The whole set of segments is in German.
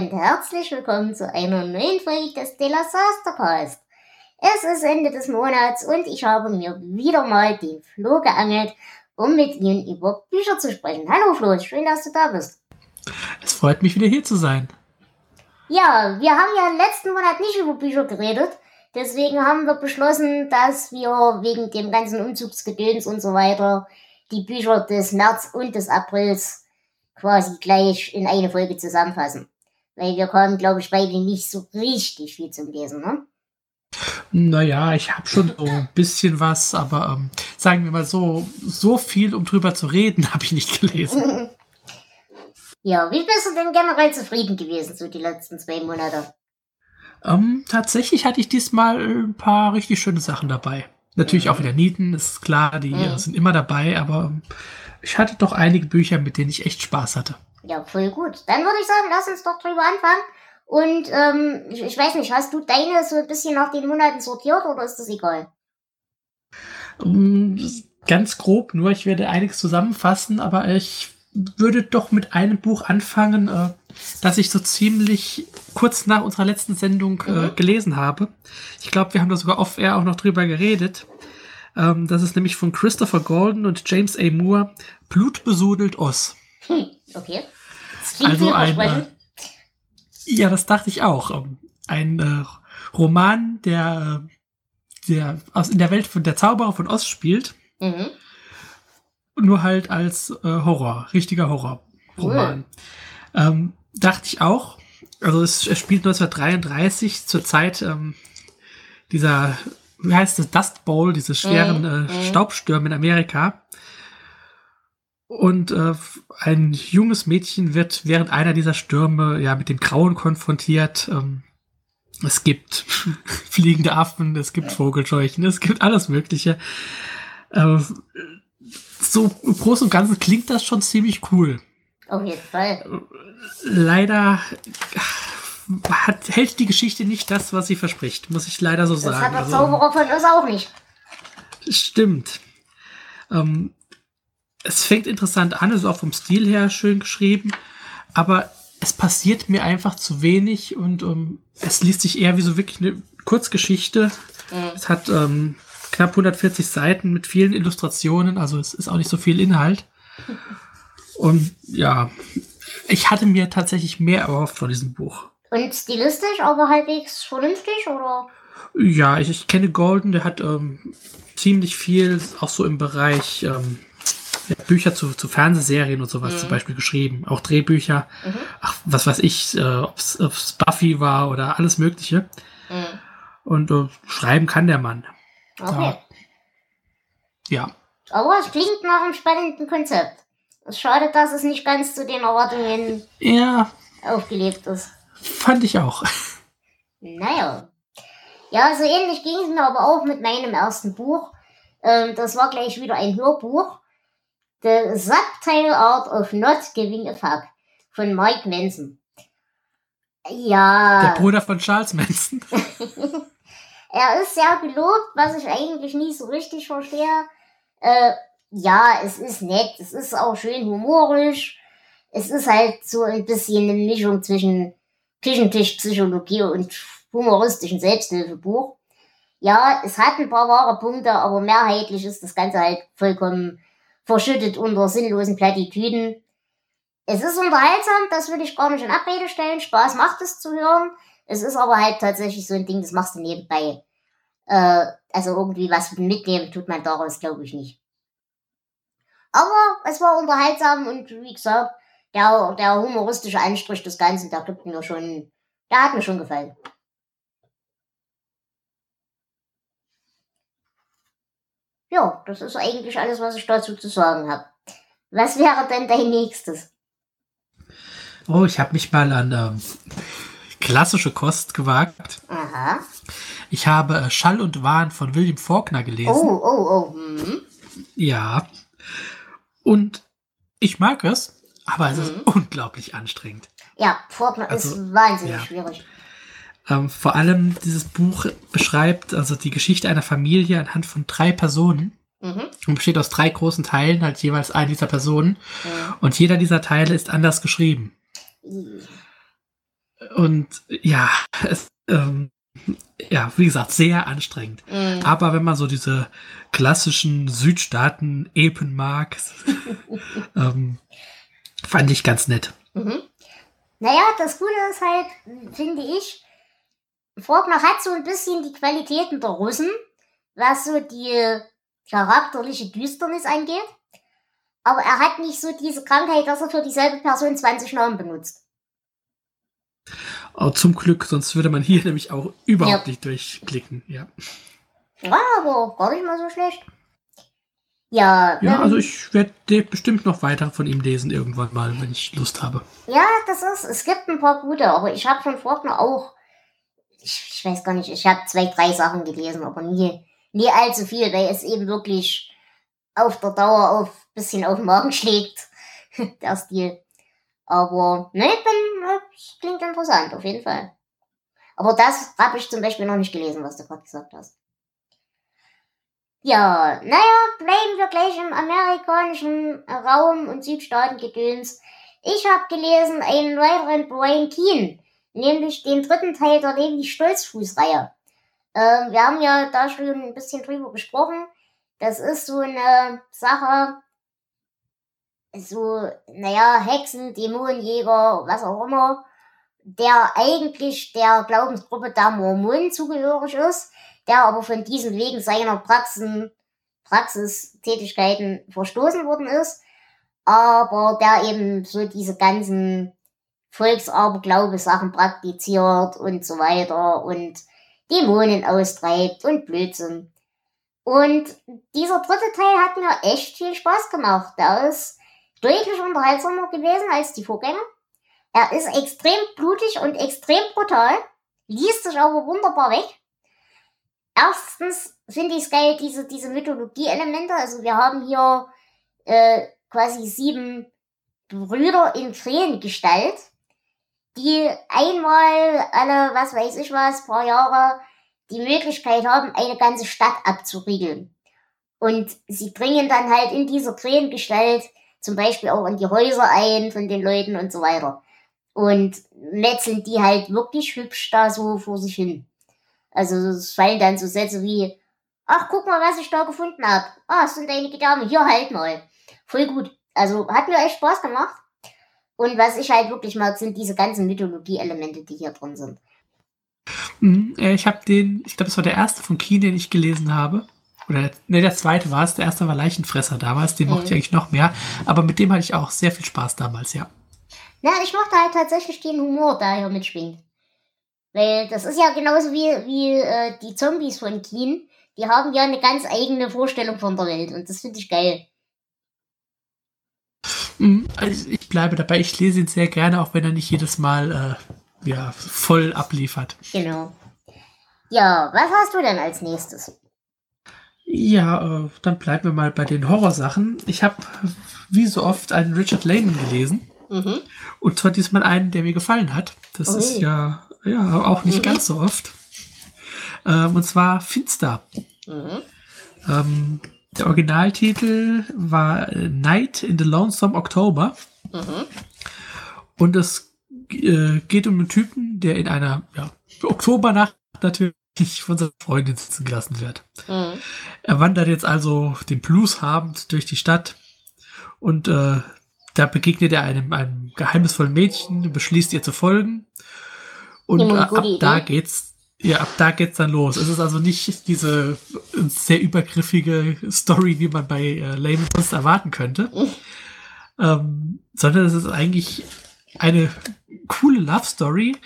Und herzlich willkommen zu einer neuen Folge des De La Sastercast. Es ist Ende des Monats und ich habe mir wieder mal den Flo geangelt, um mit Ihnen über Bücher zu sprechen. Hallo Flo, schön, dass du da bist. Es freut mich wieder hier zu sein. Ja, wir haben ja im letzten Monat nicht über Bücher geredet. Deswegen haben wir beschlossen, dass wir wegen dem ganzen Umzugsgedöns und so weiter die Bücher des März und des Aprils quasi gleich in eine Folge zusammenfassen. Weil wir kamen, glaube ich, beide nicht so richtig viel zum Lesen, ne? Naja, ich habe schon so ein bisschen was, aber ähm, sagen wir mal so, so viel, um drüber zu reden, habe ich nicht gelesen. ja, wie bist du denn generell zufrieden gewesen, so die letzten zwei Monate? Ähm, tatsächlich hatte ich diesmal ein paar richtig schöne Sachen dabei. Natürlich mhm. auch wieder Nieten, ist klar, die mhm. sind immer dabei, aber ich hatte doch einige Bücher, mit denen ich echt Spaß hatte. Ja, voll gut. Dann würde ich sagen, lass uns doch drüber anfangen. Und ähm, ich, ich, weiß nicht, hast du deine so ein bisschen nach den Monaten sortiert oder ist das egal? Um, ganz grob, nur ich werde einiges zusammenfassen, aber ich würde doch mit einem Buch anfangen, äh, das ich so ziemlich kurz nach unserer letzten Sendung äh, mhm. gelesen habe. Ich glaube, wir haben da sogar off-air auch noch drüber geredet. Ähm, das ist nämlich von Christopher Golden und James A. Moore, Blutbesudelt Oz. Hm, okay. Das also ein, äh, ja, das dachte ich auch. Ähm, ein äh, Roman, der, der aus, in der Welt von der Zauberer von Oz spielt. Mhm. Nur halt als äh, Horror, richtiger Horrorroman. Cool. Ähm, dachte ich auch. Also es, es spielt 1933 zur Zeit ähm, dieser, wie heißt es, Dust Bowl, diese schweren mhm. äh, Staubstürme in Amerika. Und äh, ein junges Mädchen wird während einer dieser Stürme ja mit dem Grauen konfrontiert. Ähm, es gibt fliegende Affen, es gibt Vogelscheuchen, es gibt alles Mögliche. Äh, so im Großen und Ganzen klingt das schon ziemlich cool. Auf jeden Fall. Leider hat, hält die Geschichte nicht das, was sie verspricht, muss ich leider so das sagen. Das hat der also, Zauberer von uns auch nicht. Stimmt. Ähm, es fängt interessant an, ist auch vom Stil her schön geschrieben, aber es passiert mir einfach zu wenig und um, ähm, es liest sich eher wie so wirklich eine Kurzgeschichte. Mhm. Es hat ähm, knapp 140 Seiten mit vielen Illustrationen, also es ist auch nicht so viel Inhalt. Und ja, ich hatte mir tatsächlich mehr erhofft von diesem Buch. Und stilistisch, aber halbwegs vernünftig, oder? Ja, ich, ich kenne Golden, der hat ähm, ziemlich viel, auch so im Bereich ähm, Bücher zu, zu Fernsehserien und sowas mhm. zum Beispiel geschrieben. Auch Drehbücher. Mhm. Ach, was weiß ich, äh, ob es Buffy war oder alles Mögliche. Mhm. Und äh, schreiben kann der Mann. Okay. Ja. ja. Aber es klingt nach einem spannenden Konzept. Schade, dass es nicht ganz zu den Erwartungen ja. aufgelebt ist. Fand ich auch. Naja. Ja, so ähnlich ging es mir aber auch mit meinem ersten Buch. Ähm, das war gleich wieder ein Hörbuch. The Subtitle Art of Not Giving a Fuck von Mike Manson. Ja. Der Bruder von Charles Manson. er ist sehr gelobt, was ich eigentlich nie so richtig verstehe. Äh, ja, es ist nett, es ist auch schön humorisch. Es ist halt so ein bisschen eine Mischung zwischen Küchentischpsychologie und humoristischen Selbsthilfebuch. Ja, es hat ein paar wahre Punkte, aber mehrheitlich ist das Ganze halt vollkommen verschüttet unter sinnlosen Plattitüden. Es ist unterhaltsam, das will ich gar nicht in Abrede stellen. Spaß macht es zu hören. Es ist aber halt tatsächlich so ein Ding, das machst du nebenbei. Äh, also irgendwie was mitnehmen tut man daraus, glaube ich, nicht. Aber es war unterhaltsam und wie gesagt, der, der humoristische Anstrich des Ganzen, der gibt mir schon, der hat mir schon gefallen. Ja, das ist eigentlich alles, was ich dazu zu sagen habe. Was wäre denn dein nächstes? Oh, ich habe mich mal an ähm, klassische Kost gewagt. Aha. Ich habe äh, Schall und Wahn von William Faulkner gelesen. Oh, oh, oh. Mhm. Ja. Und ich mag es, aber es ist Mhm. unglaublich anstrengend. Ja, Faulkner Also, ist wahnsinnig ja. schwierig. Ähm, vor allem dieses Buch beschreibt also die Geschichte einer Familie anhand von drei Personen Mhm. und besteht aus drei großen Teilen, halt jeweils eine dieser Personen. Mhm. Und jeder dieser Teile ist anders geschrieben. Und ja, es, ähm, ja, wie gesagt, sehr anstrengend. Mhm. Aber wenn man so diese klassischen Südstaaten-Epen mag, ähm, fand ich ganz nett. Mhm. Naja, das Gute ist halt, finde ich, Faulkner hat so ein bisschen die Qualitäten der Russen, was so die charakterliche Düsternis angeht. Aber er hat nicht so diese Krankheit, dass er für dieselbe Person 20 Namen benutzt. Oh, zum Glück, sonst würde man hier nämlich auch überhaupt Ja. nicht durchklicken. Ja, Ja, aber gar nicht mal so schlecht. Ja, ja ähm, also ich werde bestimmt noch weiter von ihm lesen irgendwann mal, wenn ich Lust habe. Ja, das ist, es gibt ein paar gute, aber ich habe von Faulkner auch, ich, ich weiß gar nicht, ich habe zwei, drei Sachen gelesen, aber nie, nie allzu viel, weil es eben wirklich auf der Dauer auf bisschen auf den Magen schlägt, der Stil. Aber, ne, bin, es klingt interessant, auf jeden Fall. Aber das habe ich zum Beispiel noch nicht gelesen, was du gerade gesagt hast. Ja, naja, bleiben wir gleich im amerikanischen Raum und Südstaatengedöns. Ich habe gelesen einen weiteren Brian Keane, nämlich den dritten Teil der Levi Stolzfuß-Reihe. Ähm, wir haben ja da schon ein bisschen drüber gesprochen. Das ist so eine Sache, so, naja, Hexen, Dämonenjäger, was auch immer, der eigentlich der Glaubensgruppe der Mormonen zugehörig ist, der aber von diesen wegen seiner Praxen, Praxistätigkeiten verstoßen worden ist aber der eben so diese ganzen Volksaberglaube-Sachen praktiziert und so weiter und Dämonen austreibt und Blödsinn. Und dieser dritte Teil hat mir echt viel Spaß gemacht. Der ist deutlich unterhaltsamer gewesen als die Vorgänger. Er ist extrem blutig und extrem brutal, liest sich aber wunderbar weg. Erstens finde ich es geil, diese, diese Mythologie-Elemente. Also wir haben hier äh, quasi sieben Brüder in Krähengestalt, die einmal alle, was weiß ich was, paar Jahre die Möglichkeit haben, eine ganze Stadt abzuriegeln. Und sie dringen dann halt in dieser Krähengestalt zum Beispiel auch in die Häuser ein von den Leuten und so weiter. Und metzeln die halt wirklich hübsch da so vor sich hin. Also es fallen dann so Sätze wie, ach guck mal, was ich da gefunden hab. Ah, es sind einige Damen, hier halt mal voll gut. Also hat mir echt Spaß gemacht. Und was ich halt wirklich mag, sind diese ganzen Mythologie-Elemente, die hier drin sind. Mhm, äh, ich habe den, ich glaube, das war der erste von Keen, den ich gelesen habe. Oder ne, der zweite war es. Der erste war Leichenfresser damals. Den mochte ich Mhm. eigentlich noch mehr. Aber mit dem hatte ich auch sehr viel Spaß damals, ja. Na, ich mochte halt tatsächlich den Humor, der hier mitschwingt. Weil das ist ja genauso wie, wie äh, die Zombies von Keen. Die haben ja eine ganz eigene Vorstellung von der Welt. Und das finde ich geil. Mhm, Also ich bleibe dabei. Ich lese ihn sehr gerne, auch wenn er nicht jedes Mal äh, ja, voll abliefert. Genau. Ja, was hast du denn als nächstes? Ja, äh, dann bleiben wir mal bei den Horrorsachen. Ich habe wie so oft einen Richard Lehman gelesen. Mhm. Und zwar diesmal einen, der mir gefallen hat. Das Ui. ist ja, ja auch nicht Mhm. ganz so oft. Ähm, und zwar Finster. Mhm. Ähm, der Originaltitel war äh, Night in the Lonesome October. Mhm. Und es äh, geht um einen Typen, der in einer ja, Oktobernacht natürlich von seiner Freundin sitzen gelassen wird. Mhm. Er wandert jetzt also den Blues habend durch die Stadt und äh, da begegnet er einem, einem geheimnisvollen Mädchen, beschließt ihr zu folgen. Und ab gute da Idee. geht's, ja, ab da geht's dann los. Es ist also nicht diese sehr übergriffige Story, wie man bei äh, Layman sonst erwarten könnte, ähm, sondern es ist eigentlich eine coole Love Story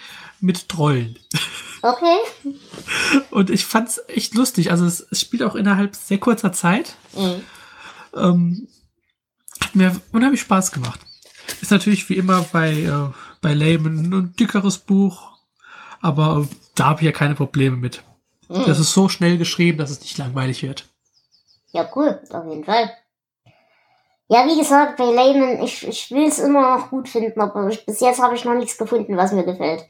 mit Trollen. Okay. Und ich fand's echt lustig. Also es, es spielt auch innerhalb sehr kurzer Zeit. Mhm. Ähm, hat mir unheimlich Spaß gemacht. Ist natürlich wie immer bei, äh, bei Layman ein dickeres Buch, aber da habe ich ja keine Probleme mit. Mhm. Das ist so schnell geschrieben, dass es nicht langweilig wird. Ja, cool, auf jeden Fall. Ja, wie gesagt, bei Layman, ich, ich will es immer noch gut finden, aber ich, bis jetzt habe ich noch nichts gefunden, was mir gefällt.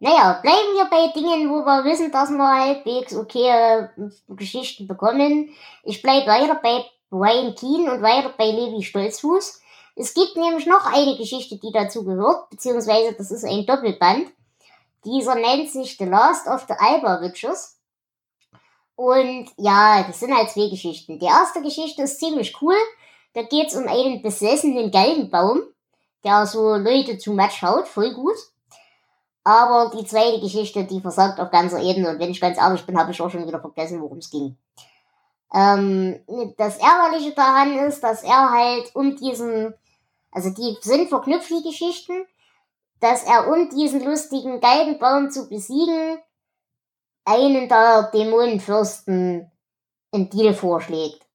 Naja, bleiben wir bei Dingen, wo wir wissen, dass wir halbwegs okay äh, Geschichten bekommen. Ich bleibe weiter bei Brian Keane und weiter bei Levi Stolzfuß. Es gibt nämlich noch eine Geschichte, die dazu gehört, beziehungsweise das ist ein Doppelband. Dieser nennt sich The Last of the Alba Witches. Und ja, das sind halt zwei Geschichten. Die erste Geschichte ist ziemlich cool. Da geht's um einen besessenen Galgenbaum, der so Leute zu Matsch haut, voll gut. Aber die zweite Geschichte, die versagt auf ganzer Ebene. Und wenn ich ganz ehrlich bin, habe ich auch schon wieder vergessen, worum es ging. Ähm, das Ärgerliche daran ist, dass er halt um diesen, also die sind verknüpft, die Geschichten, dass er um diesen lustigen Galgenbaum zu besiegen, einen der Dämonenfürsten in Deal vorschlägt.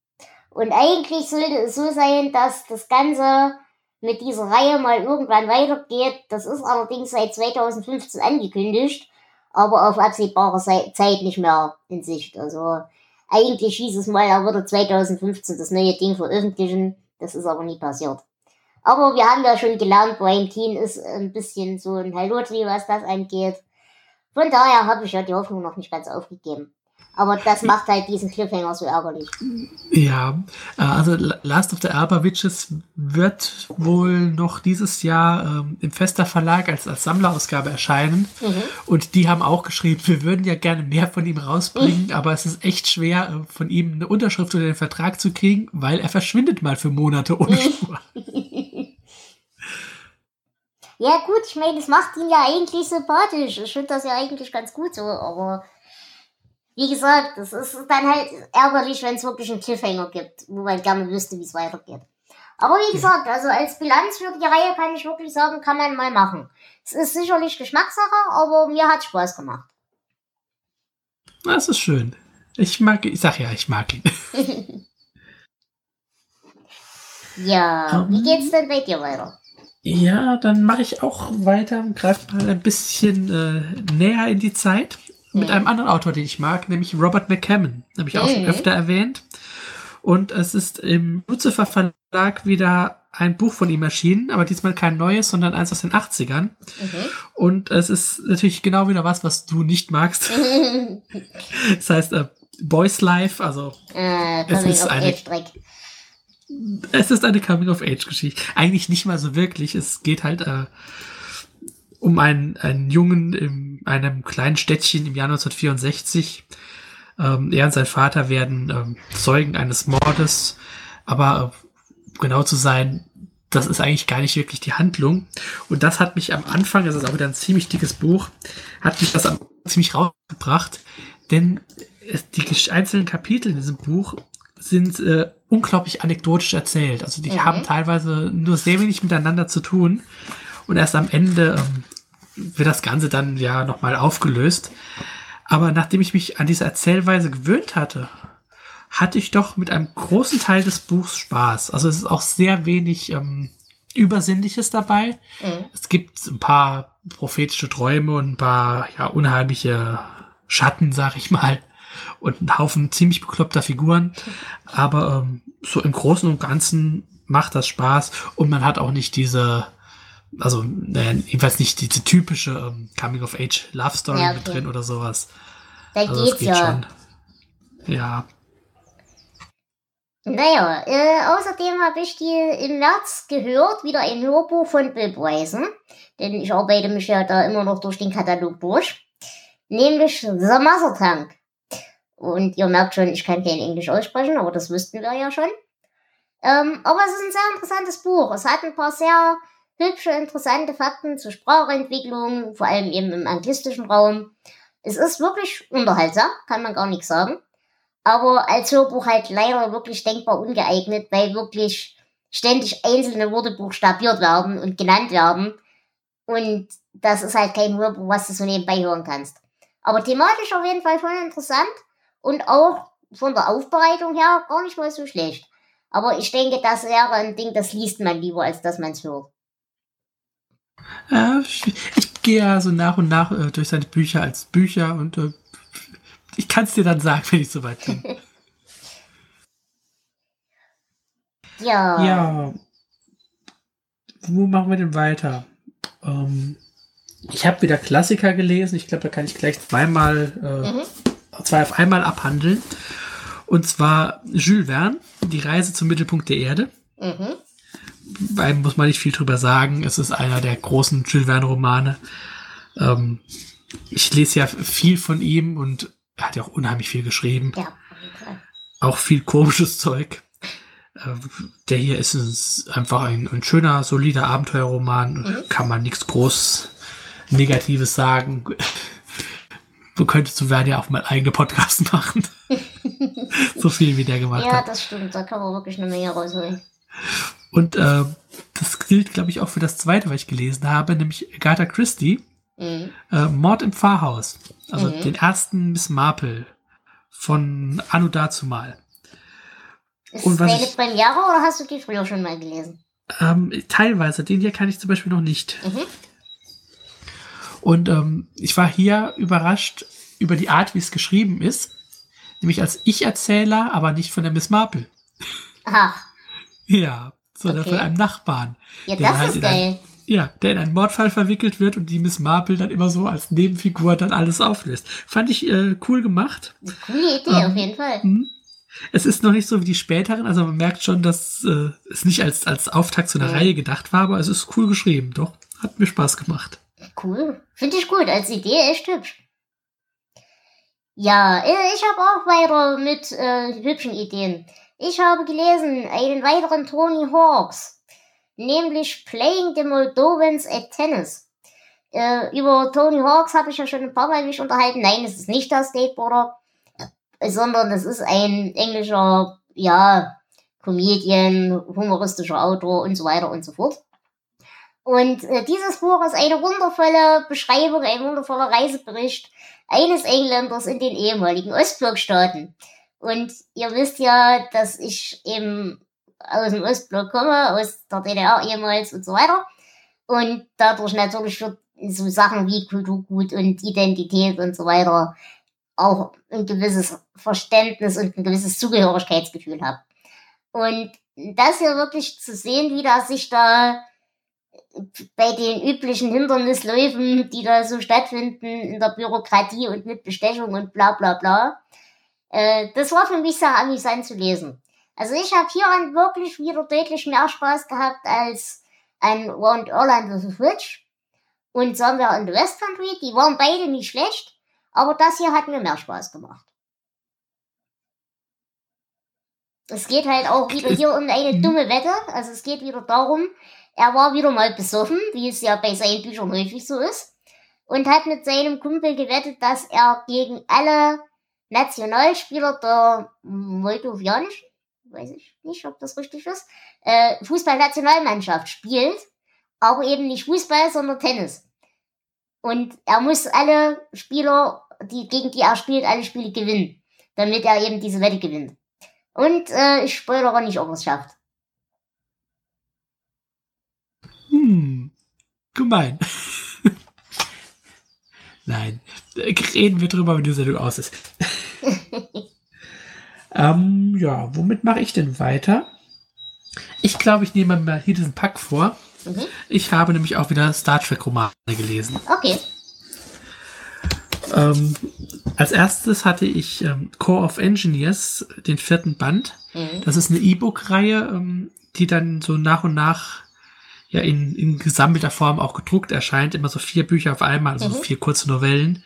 Und eigentlich sollte es so sein, dass das Ganze mit dieser Reihe mal irgendwann weitergeht. Das ist allerdings seit 2015 angekündigt, aber auf absehbare Zeit nicht mehr in Sicht. Also eigentlich hieß es mal, er würde 2015 das neue Ding veröffentlichen. Das ist aber nie passiert. Aber wir haben ja schon gelernt, Brian Keane ist ein bisschen so ein Halotri, was das angeht. Von daher habe ich ja die Hoffnung noch nicht ganz aufgegeben. Aber das macht halt diesen Cliffhanger so ärgerlich. Ja, äh, also Last of the Alba Witches wird wohl noch dieses Jahr ähm, im Fester Verlag als, als Sammlerausgabe erscheinen. Mhm. Und die haben auch geschrieben, wir würden ja gerne mehr von ihm rausbringen, mhm. aber es ist echt schwer, äh, von ihm eine Unterschrift oder den Vertrag zu kriegen, weil er verschwindet mal für Monate ohne Spur. ja gut, ich meine, das macht ihn ja eigentlich sympathisch. Ich finde das ja eigentlich ganz gut so, aber wie gesagt, das ist dann halt ärgerlich, wenn es wirklich einen Cliffhanger gibt, wo man gerne wüsste, wie es weitergeht. Aber wie gesagt, also als Bilanz für die Reihe kann ich wirklich sagen, kann man mal machen. Es ist sicherlich Geschmackssache, aber mir hat Spaß gemacht. Das ist schön. Ich mag, ich sag ja, ich mag ihn. ja, um, wie ähm. geht's denn bei dir weiter? Ja, dann mache ich auch weiter, greife mal ein bisschen äh, näher in die Zeit mit einem anderen Autor, den ich mag, nämlich Robert McCammon. Habe ich auch schon öfter erwähnt. Und es ist im Lucifer Verlag wieder ein Buch von ihm erschienen, aber diesmal kein neues, sondern eins aus den 80ern. Mhm. Und es ist natürlich genau wieder was, was du nicht magst. das heißt, äh, Boys Life, also äh, es ist eine es ist eine Coming-of-Age-Geschichte. Eigentlich nicht mal so wirklich. Es geht halt äh, um einen, einen Jungen in einem kleinen Städtchen im Jahr 1964. Ähm, er und sein Vater werden ähm, Zeugen eines Mordes, aber äh, genau zu sein, das ist eigentlich gar nicht wirklich die Handlung. Und das hat mich am Anfang, das ist auch wieder ein ziemlich dickes Buch, hat mich das ziemlich rausgebracht, denn die einzelnen Kapitel in diesem Buch sind äh, unglaublich anekdotisch erzählt. Also die mhm. haben teilweise nur sehr wenig miteinander zu tun. Und erst am Ende ähm, wird das Ganze dann ja nochmal aufgelöst. Aber nachdem ich mich an diese Erzählweise gewöhnt hatte, hatte ich doch mit einem großen Teil des Buchs Spaß. Also es ist auch sehr wenig ähm, Übersinnliches dabei. Mhm. Es gibt ein paar prophetische Träume und ein paar ja, unheimliche Schatten, sag ich mal. Und einen Haufen ziemlich bekloppter Figuren. Aber ähm, so im Großen und Ganzen macht das Spaß. Und man hat auch nicht diese also äh, jedenfalls nicht diese typische ähm, Coming-of-Age-Love-Story ja, okay. mit drin oder sowas. Da also, geht's geht ja. Schon. Ja. Naja, äh, außerdem habe ich die im März gehört, wieder ein Hörbuch von Bill Bryson, denn ich arbeite mich ja da immer noch durch den Katalog durch, nämlich The Mother Tank. Und ihr merkt schon, ich kann kein Englisch aussprechen, aber das wüssten wir ja schon. Ähm, aber es ist ein sehr interessantes Buch. Es hat ein paar sehr hübsche, interessante Fakten zur Sprachentwicklung, vor allem eben im anglistischen Raum. Es ist wirklich unterhaltsam, kann man gar nicht sagen. Aber als Hörbuch halt leider wirklich denkbar ungeeignet, weil wirklich ständig einzelne Worte buchstabiert werden und genannt werden. Und das ist halt kein Hörbuch, was du so nebenbei hören kannst. Aber thematisch auf jeden Fall voll interessant und auch von der Aufbereitung her gar nicht mal so schlecht. Aber ich denke, das wäre ein Ding, das liest man lieber, als dass man es hört. Äh, ich, gehe ja so nach und nach äh, durch seine Bücher als Bücher und äh, ich kann es dir dann sagen, wenn ich soweit bin. ja. Ja. Wo machen wir denn weiter? Ähm, ich habe wieder Klassiker gelesen. Ich glaube, da kann ich gleich zweimal, äh, mhm. Zwei auf einmal abhandeln. Und zwar Jules Verne, Die Reise zum Mittelpunkt der Erde. Mhm. Weil muss man nicht viel drüber sagen. Es ist einer der großen Jules Verne-Romane. Ähm, ich lese ja viel von ihm und er hat ja auch unheimlich viel geschrieben. Ja, auch viel komisches Zeug. Äh, der hier ist einfach ein, ein schöner, solider Abenteuerroman. Mhm. Kann man nichts groß Negatives sagen. Du könntest zu Verne ja auch mal eigene Podcasts machen. so viel wie der gemacht ja, hat. Ja, das stimmt. Da kann man wirklich eine Menge rausholen. Und äh, das gilt, glaube ich, auch für das zweite, was ich gelesen habe, nämlich Agatha Christie. Mhm. Äh, Mord im Pfarrhaus. Also mhm. den ersten Miss Marple von Anno dazumal. Ist Und was ich, Premiere oder hast du die früher schon mal gelesen? Ähm, teilweise. Den hier kann ich zum Beispiel noch nicht. Mhm. Und ähm, ich war hier überrascht über die Art, wie es geschrieben ist. Nämlich als Ich-Erzähler, aber nicht von der Miss Marple. Ach. Ja, sondern okay. von einem Nachbarn. Ja, das halt ist geil. Ein, ja, der in einen Mordfall verwickelt wird und die Miss Marple dann immer so als Nebenfigur dann alles auflöst. Fand ich äh, cool gemacht. Coole Idee, ähm, auf jeden Fall. Mh. Es ist noch nicht so wie die späteren, also man merkt schon, dass äh, es nicht als, als Auftakt zu einer mhm. Reihe gedacht war, aber es ist cool geschrieben, doch. Hat mir Spaß gemacht. Cool. Finde ich gut. Als Idee echt hübsch. Ja, äh, ich habe auch weiter mit äh, hübschen Ideen. Ich habe gelesen einen weiteren Tony Hawks, nämlich Playing the Moldovans at Tennis. Äh, über Tony Hawks habe ich ja schon ein paar Mal mich unterhalten. Nein, es ist nicht der Skateboarder, sondern es ist ein englischer, ja, Comedian, humoristischer Autor und so weiter und so fort. Und äh, dieses Buch ist eine wundervolle Beschreibung, ein wundervoller Reisebericht eines Engländers in den ehemaligen Ostblockstaaten. Und ihr wisst ja, dass ich eben aus dem Ostblock komme, aus der DDR ehemals und so weiter. Und dadurch natürlich für so Sachen wie Kulturgut und Identität und so weiter auch ein gewisses Verständnis und ein gewisses Zugehörigkeitsgefühl habe. Und das hier wirklich zu sehen, wie das sich da bei den üblichen Hindernisläufen, die da so stattfinden in der Bürokratie und mit Bestechung und bla bla bla. Äh, das war für mich sehr amüsant zu lesen. Also ich habe hieran wirklich wieder deutlich mehr Spaß gehabt als ein Round Orlando the Switch und Somewhere in the West Country. Die waren beide nicht schlecht, aber das hier hat mir mehr Spaß gemacht. Es geht halt auch wieder hier um eine dumme Wette. Also es geht wieder darum, er war wieder mal besoffen, wie es ja bei seinen Büchern häufig so ist, und hat mit seinem Kumpel gewettet, dass er gegen alle Nationalspieler der moldowianischen, weiß ich nicht, ob das richtig ist, äh, Fußballnationalmannschaft spielt, aber eben nicht Fußball, sondern Tennis. Und er muss alle Spieler, die, gegen die er spielt, alle Spiele gewinnen, damit er eben diese Wette gewinnt. Und äh, ich spoilere nicht, ob er es schafft. Gemein. Nein, reden wir drüber, wenn die Sendung aus ist. ähm, ja, womit mache ich denn weiter? Ich glaube, ich nehme mal hier diesen Pack vor. Mhm. Ich habe nämlich auch wieder Star Trek-Romane gelesen. Okay. Ähm, als erstes hatte ich ähm, Core of Engineers, den vierten Band. Mhm. Das ist eine E-Book-Reihe, ähm, die dann so nach und nach ja in, in gesammelter Form auch gedruckt erscheint. Immer so vier Bücher auf einmal, also mhm. vier kurze Novellen.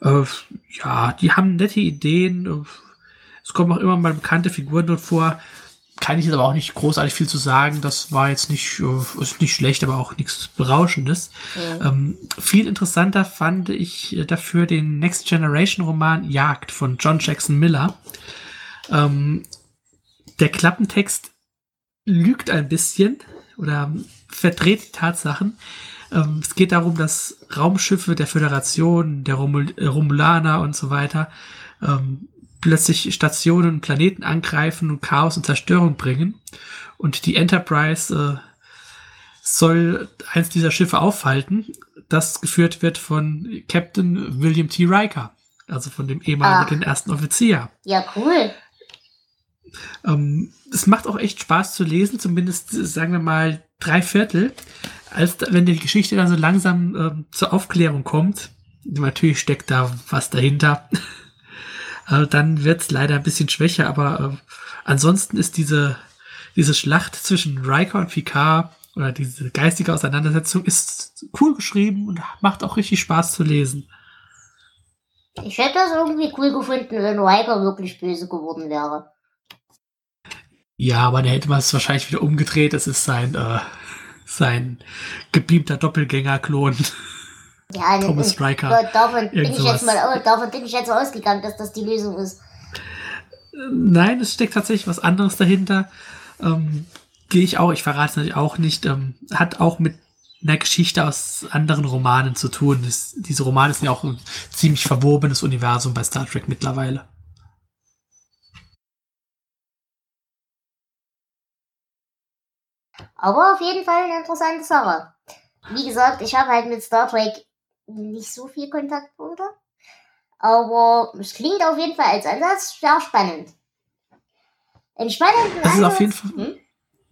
Äh, ja, die haben nette Ideen. Es kommen auch immer mal bekannte Figuren dort vor. Kann ich jetzt aber auch nicht großartig viel zu sagen. Das war jetzt nicht, äh, ist nicht schlecht, aber auch nichts Berauschendes. Mhm. Ähm, viel interessanter fand ich dafür den Next Generation Roman Jagd von John Jackson Miller. Ähm, der Klappentext lügt ein bisschen oder verdreht die Tatsachen. Ähm, es geht darum, dass Raumschiffe der Föderation, der Romul äh, Romulaner und so weiter, ähm, plötzlich Stationen und Planeten angreifen und Chaos und Zerstörung bringen. Und die Enterprise äh, soll eins dieser Schiffe aufhalten, das geführt wird von Captain William T. Riker, also von dem ehemaligen ah. ersten Offizier. Ja, cool. Ähm, es macht auch echt Spaß zu lesen, zumindest sagen wir mal drei Viertel, als wenn die Geschichte dann so langsam ähm, zur Aufklärung kommt. Natürlich steckt da was dahinter. äh, dann wird es leider ein bisschen schwächer, aber äh, ansonsten ist diese, diese Schlacht zwischen Riker und Picard oder diese geistige Auseinandersetzung ist cool geschrieben und macht auch richtig Spaß zu lesen. Ich hätte das irgendwie cool gefunden, wenn Riker wirklich böse geworden wäre. Ja, aber dann hätte man es wahrscheinlich wieder umgedreht. Das ist sein, äh, sein gebeamter Doppelgänger-Klon. Ja, Thomas Striker. Davon bin, ich jetzt mal, davon bin ich jetzt ausgegangen, dass das die Lösung ist. Nein, es steckt tatsächlich was anderes dahinter. Ähm, Gehe ich auch, ich verrate es natürlich auch nicht. Ähm, hat auch mit einer Geschichte aus anderen Romanen zu tun. Das, diese Romane sind ja auch ein ziemlich verwobenes Universum bei Star Trek mittlerweile. Aber auf jeden Fall eine interessante Sache. Wie gesagt, ich habe halt mit Star Trek nicht so viel Kontaktpunkte. Aber es klingt auf jeden Fall als Ansatz sehr spannend. Ein spannender das ist Auf jeden Fall, hm?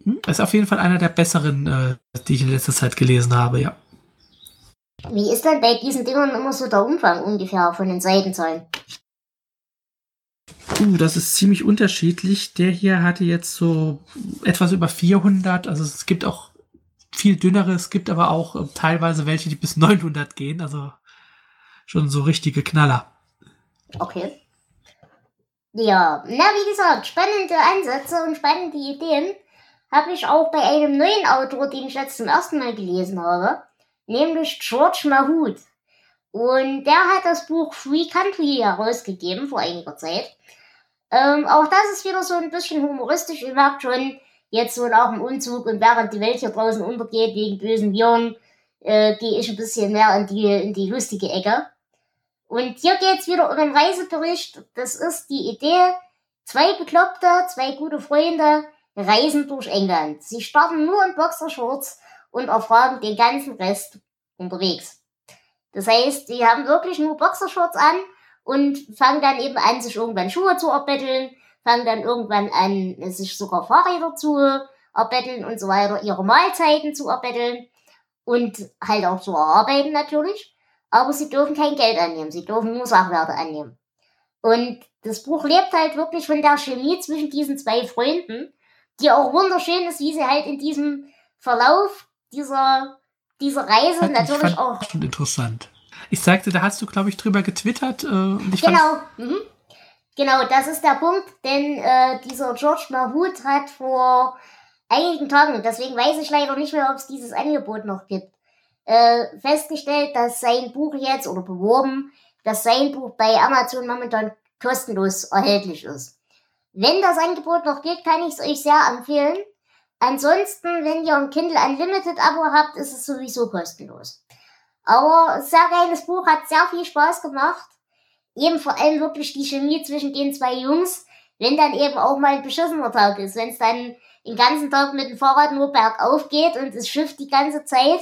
hm? Ist auf jeden Fall einer der besseren, äh, die ich in letzter Zeit gelesen habe, ja. Wie ist denn bei diesen Dingern immer so der Umfang ungefähr von den Seitenzahlen? Uh, das ist ziemlich unterschiedlich. Der hier hatte jetzt so etwas über 400. Also es gibt auch viel dünnere. Es gibt aber auch äh, teilweise welche, die bis 900 gehen. Also schon so richtige Knaller. Okay. Ja, na wie gesagt, spannende Ansätze und spannende Ideen habe ich auch bei einem neuen Autor, den ich jetzt zum ersten Mal gelesen habe, nämlich George Mahut. Und der hat das Buch Free Country herausgegeben vor einiger Zeit. Ähm, auch das ist wieder so ein bisschen humoristisch. Ihr merkt schon, jetzt so nach dem Umzug und während die Welt hier draußen untergeht wegen bösen Viren, äh, gehe ich ein bisschen mehr in die, in die lustige Ecke. Und hier geht's wieder um einen Reisebericht. Das ist die Idee, zwei Bekloppte, zwei gute Freunde reisen durch England. Sie starten nur in Boxershorts und erfragen den ganzen Rest unterwegs. Das heißt, die haben wirklich nur Boxershorts an und fangen dann eben an, sich irgendwann Schuhe zu erbetteln, fangen dann irgendwann an, sich sogar Fahrräder zu erbetteln und so weiter, ihre Mahlzeiten zu erbetteln und halt auch zu erarbeiten natürlich. Aber sie dürfen kein Geld annehmen, sie dürfen nur Sachwerte annehmen. Und das Buch lebt halt wirklich von der Chemie zwischen diesen zwei Freunden, die auch wunderschön ist, wie sie halt in diesem Verlauf dieser, dieser Reise Hat natürlich auch. Schon interessant. Ich sagte, da hast du, glaube ich, drüber getwittert. Äh, genau. Mhm. Genau, das ist der Punkt, denn äh, dieser George Mahut hat vor einigen Tagen, deswegen weiß ich leider nicht mehr, ob es dieses Angebot noch gibt, äh, festgestellt, dass sein Buch jetzt, oder beworben, dass sein Buch bei Amazon momentan kostenlos erhältlich ist. Wenn das Angebot noch geht, kann ich es euch sehr empfehlen. Ansonsten, wenn ihr ein Kindle Unlimited Abo habt, ist es sowieso kostenlos. Aber sehr geiles Buch, hat sehr viel Spaß gemacht. Eben vor allem wirklich die Chemie zwischen den zwei Jungs, wenn dann eben auch mal ein beschissener Tag ist, wenn es dann den ganzen Tag mit dem Fahrrad nur bergauf geht und es schifft die ganze Zeit,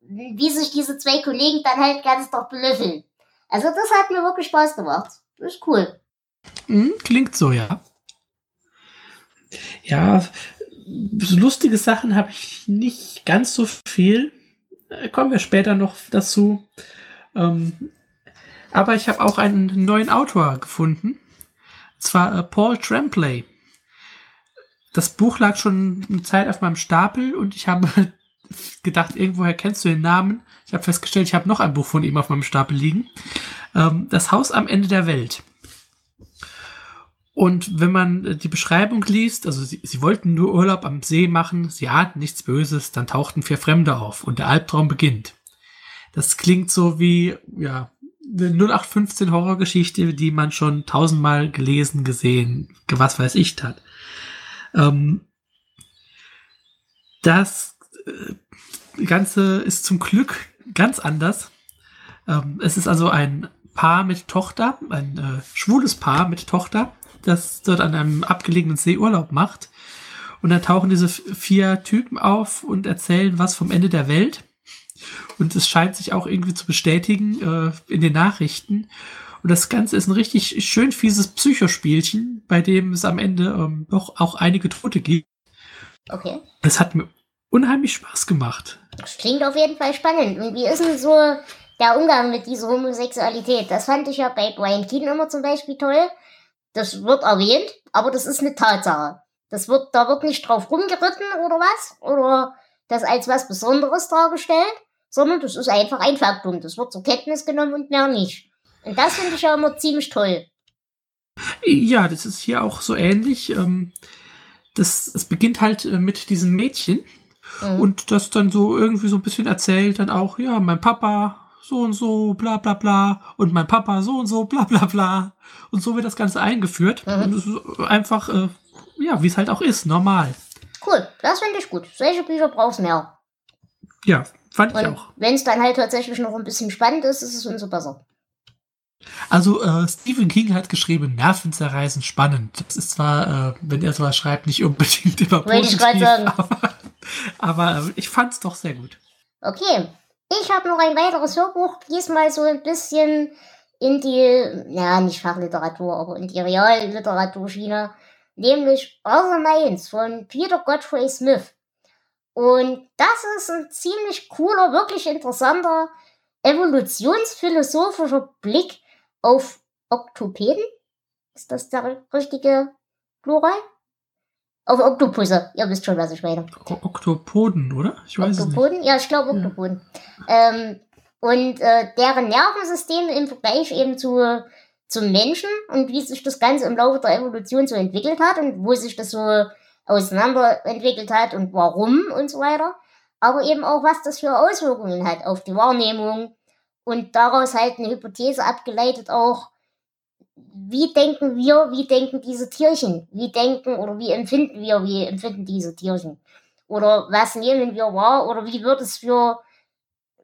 wie sich diese zwei Kollegen dann halt ganz doch belöffeln. Also das hat mir wirklich Spaß gemacht. Das ist cool. Mhm, klingt so, ja. Ja, so lustige Sachen habe ich nicht ganz so viel. Äh, kommen wir später noch dazu. Ähm, aber ich habe auch einen neuen Autor gefunden. Und zwar äh, Paul Tremblay. Das Buch lag schon eine Zeit auf meinem Stapel und ich habe gedacht, irgendwoher kennst du den Namen. Ich habe festgestellt, ich habe noch ein Buch von ihm auf meinem Stapel liegen. Ähm, das Haus am Ende der Welt. Und wenn man äh, die Beschreibung liest, also sie, sie wollten nur Urlaub am See machen, sie ahnten nichts Böses, dann tauchten vier Fremde auf und der Albtraum beginnt. Das klingt so wie, ja, eine 0815 Horrorgeschichte, die man schon tausendmal gelesen, gesehen, was weiß ich hat. Ähm, das äh, Ganze ist zum Glück ganz anders. Ähm, es ist also ein Paar mit Tochter, ein äh, schwules Paar mit Tochter, das dort an einem abgelegenen See Urlaub macht. Und dann tauchen diese vier Typen auf und erzählen was vom Ende der Welt. Und es scheint sich auch irgendwie zu bestätigen äh, in den Nachrichten. Und das Ganze ist ein richtig schön fieses Psychospielchen, bei dem es am Ende ähm, doch auch einige Tote gibt. Okay. Das hat mir unheimlich Spaß gemacht. Das klingt auf jeden Fall spannend. Und wie ist denn so der Umgang mit dieser Homosexualität? Das fand ich ja bei Brian Keaton immer zum Beispiel toll. Das wird erwähnt, aber das ist eine Tatsache. Das wird, da wird nicht drauf rumgeritten oder was? Oder das als was Besonderes dargestellt, sondern das ist einfach ein Faktum. Das wird zur Kenntnis genommen und mehr nicht. Und das finde ich ja immer ziemlich toll. Ja, das ist hier auch so ähnlich. Ähm, das, es beginnt halt äh, mit diesem Mädchen mhm. und das dann so irgendwie so ein bisschen erzählt dann auch, ja, mein Papa so und so, bla bla bla und mein Papa so und so, bla bla bla. Und so wird das Ganze eingeführt. Mhm. Und es ist einfach, äh, ja, wie es halt auch ist, normal. Cool, das finde ich gut. Solche Bücher brauchst mehr. Ja, fand ich auch. Wenn es dann halt tatsächlich noch ein bisschen spannend ist, ist es umso besser. Also äh, Stephen King hat geschrieben, nervenzerreißend spannend. Das ist zwar, äh, wenn er sowas schreibt, nicht unbedingt immer positiv, ich sagen. aber, aber äh, ich fand es doch sehr gut. Okay, ich habe noch ein weiteres Hörbuch, diesmal so ein bisschen in die, ja, nicht Fachliteratur, aber in die Realliteraturschiene, nämlich Other Minds von Peter Godfrey Smith. Und das ist ein ziemlich cooler, wirklich interessanter evolutionsphilosophischer Blick auf Oktopäden. Ist das der richtige Plural? Auf Oktopusse. Ihr wisst schon, was ich meine. Oktopoden, oder? Ich weiß Oktopoden? Ja, ich glaube Oktopoden. Ja. Ähm, und äh, deren Nervensystem im Vergleich eben zu, zum Menschen und wie sich das Ganze im Laufe der Evolution so entwickelt hat und wo sich das so auseinander entwickelt hat und warum und so weiter. Aber eben auch, was das für Auswirkungen hat auf die Wahrnehmung und daraus halt eine Hypothese abgeleitet auch, wie denken wir, wie denken diese Tierchen, wie denken oder wie empfinden wir, wie empfinden diese Tierchen. Oder was nehmen wir wahr oder wie wird es für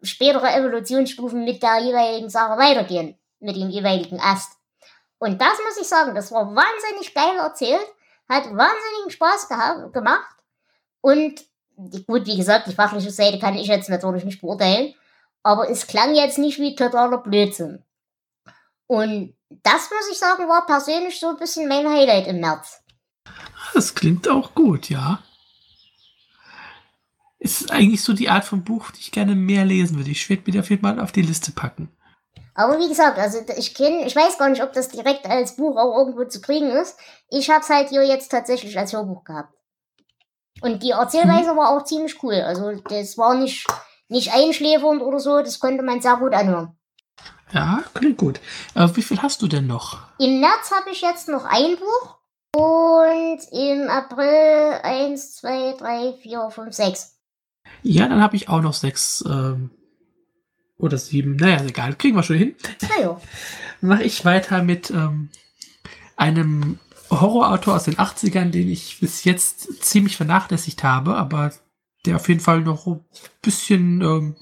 spätere Evolutionsstufen mit der jeweiligen Sache weitergehen, mit dem jeweiligen Ast. Und das muss ich sagen, das war wahnsinnig geil erzählt, hat wahnsinnigen Spaß gemacht und gut, wie gesagt, die fachliche Seite kann ich jetzt natürlich nicht beurteilen, aber es klang jetzt nicht wie totaler Blödsinn. Und das muss ich sagen, war persönlich so ein bisschen mein Highlight im März. Das klingt auch gut, ja. Es ist eigentlich so die Art von Buch, die ich gerne mehr lesen würde. Ich werde mir auf jeden Fall auf die Liste packen. Aber wie gesagt, also ich kenne, ich weiß gar nicht, ob das direkt als Buch auch irgendwo zu kriegen ist. Ich habe es halt hier jetzt tatsächlich als Hörbuch gehabt. Und die Erzählweise mhm. war auch ziemlich cool. Also das war nicht nicht einschläfernd oder so, das konnte man sehr gut anhören. Ja, klingt gut. Äh, wie viel hast du denn noch? Im März habe ich jetzt noch ein Buch und im April eins, zwei, drei, vier, fünf, sechs. Ja, dann habe ich auch noch sechs ähm, oder sieben. Naja, egal, kriegen wir schon hin. Naja. Mache ich weiter mit ähm, einem Horrorautor aus den 80ern, den ich bis jetzt ziemlich vernachlässigt habe, aber der auf jeden Fall noch ein bisschen ähm,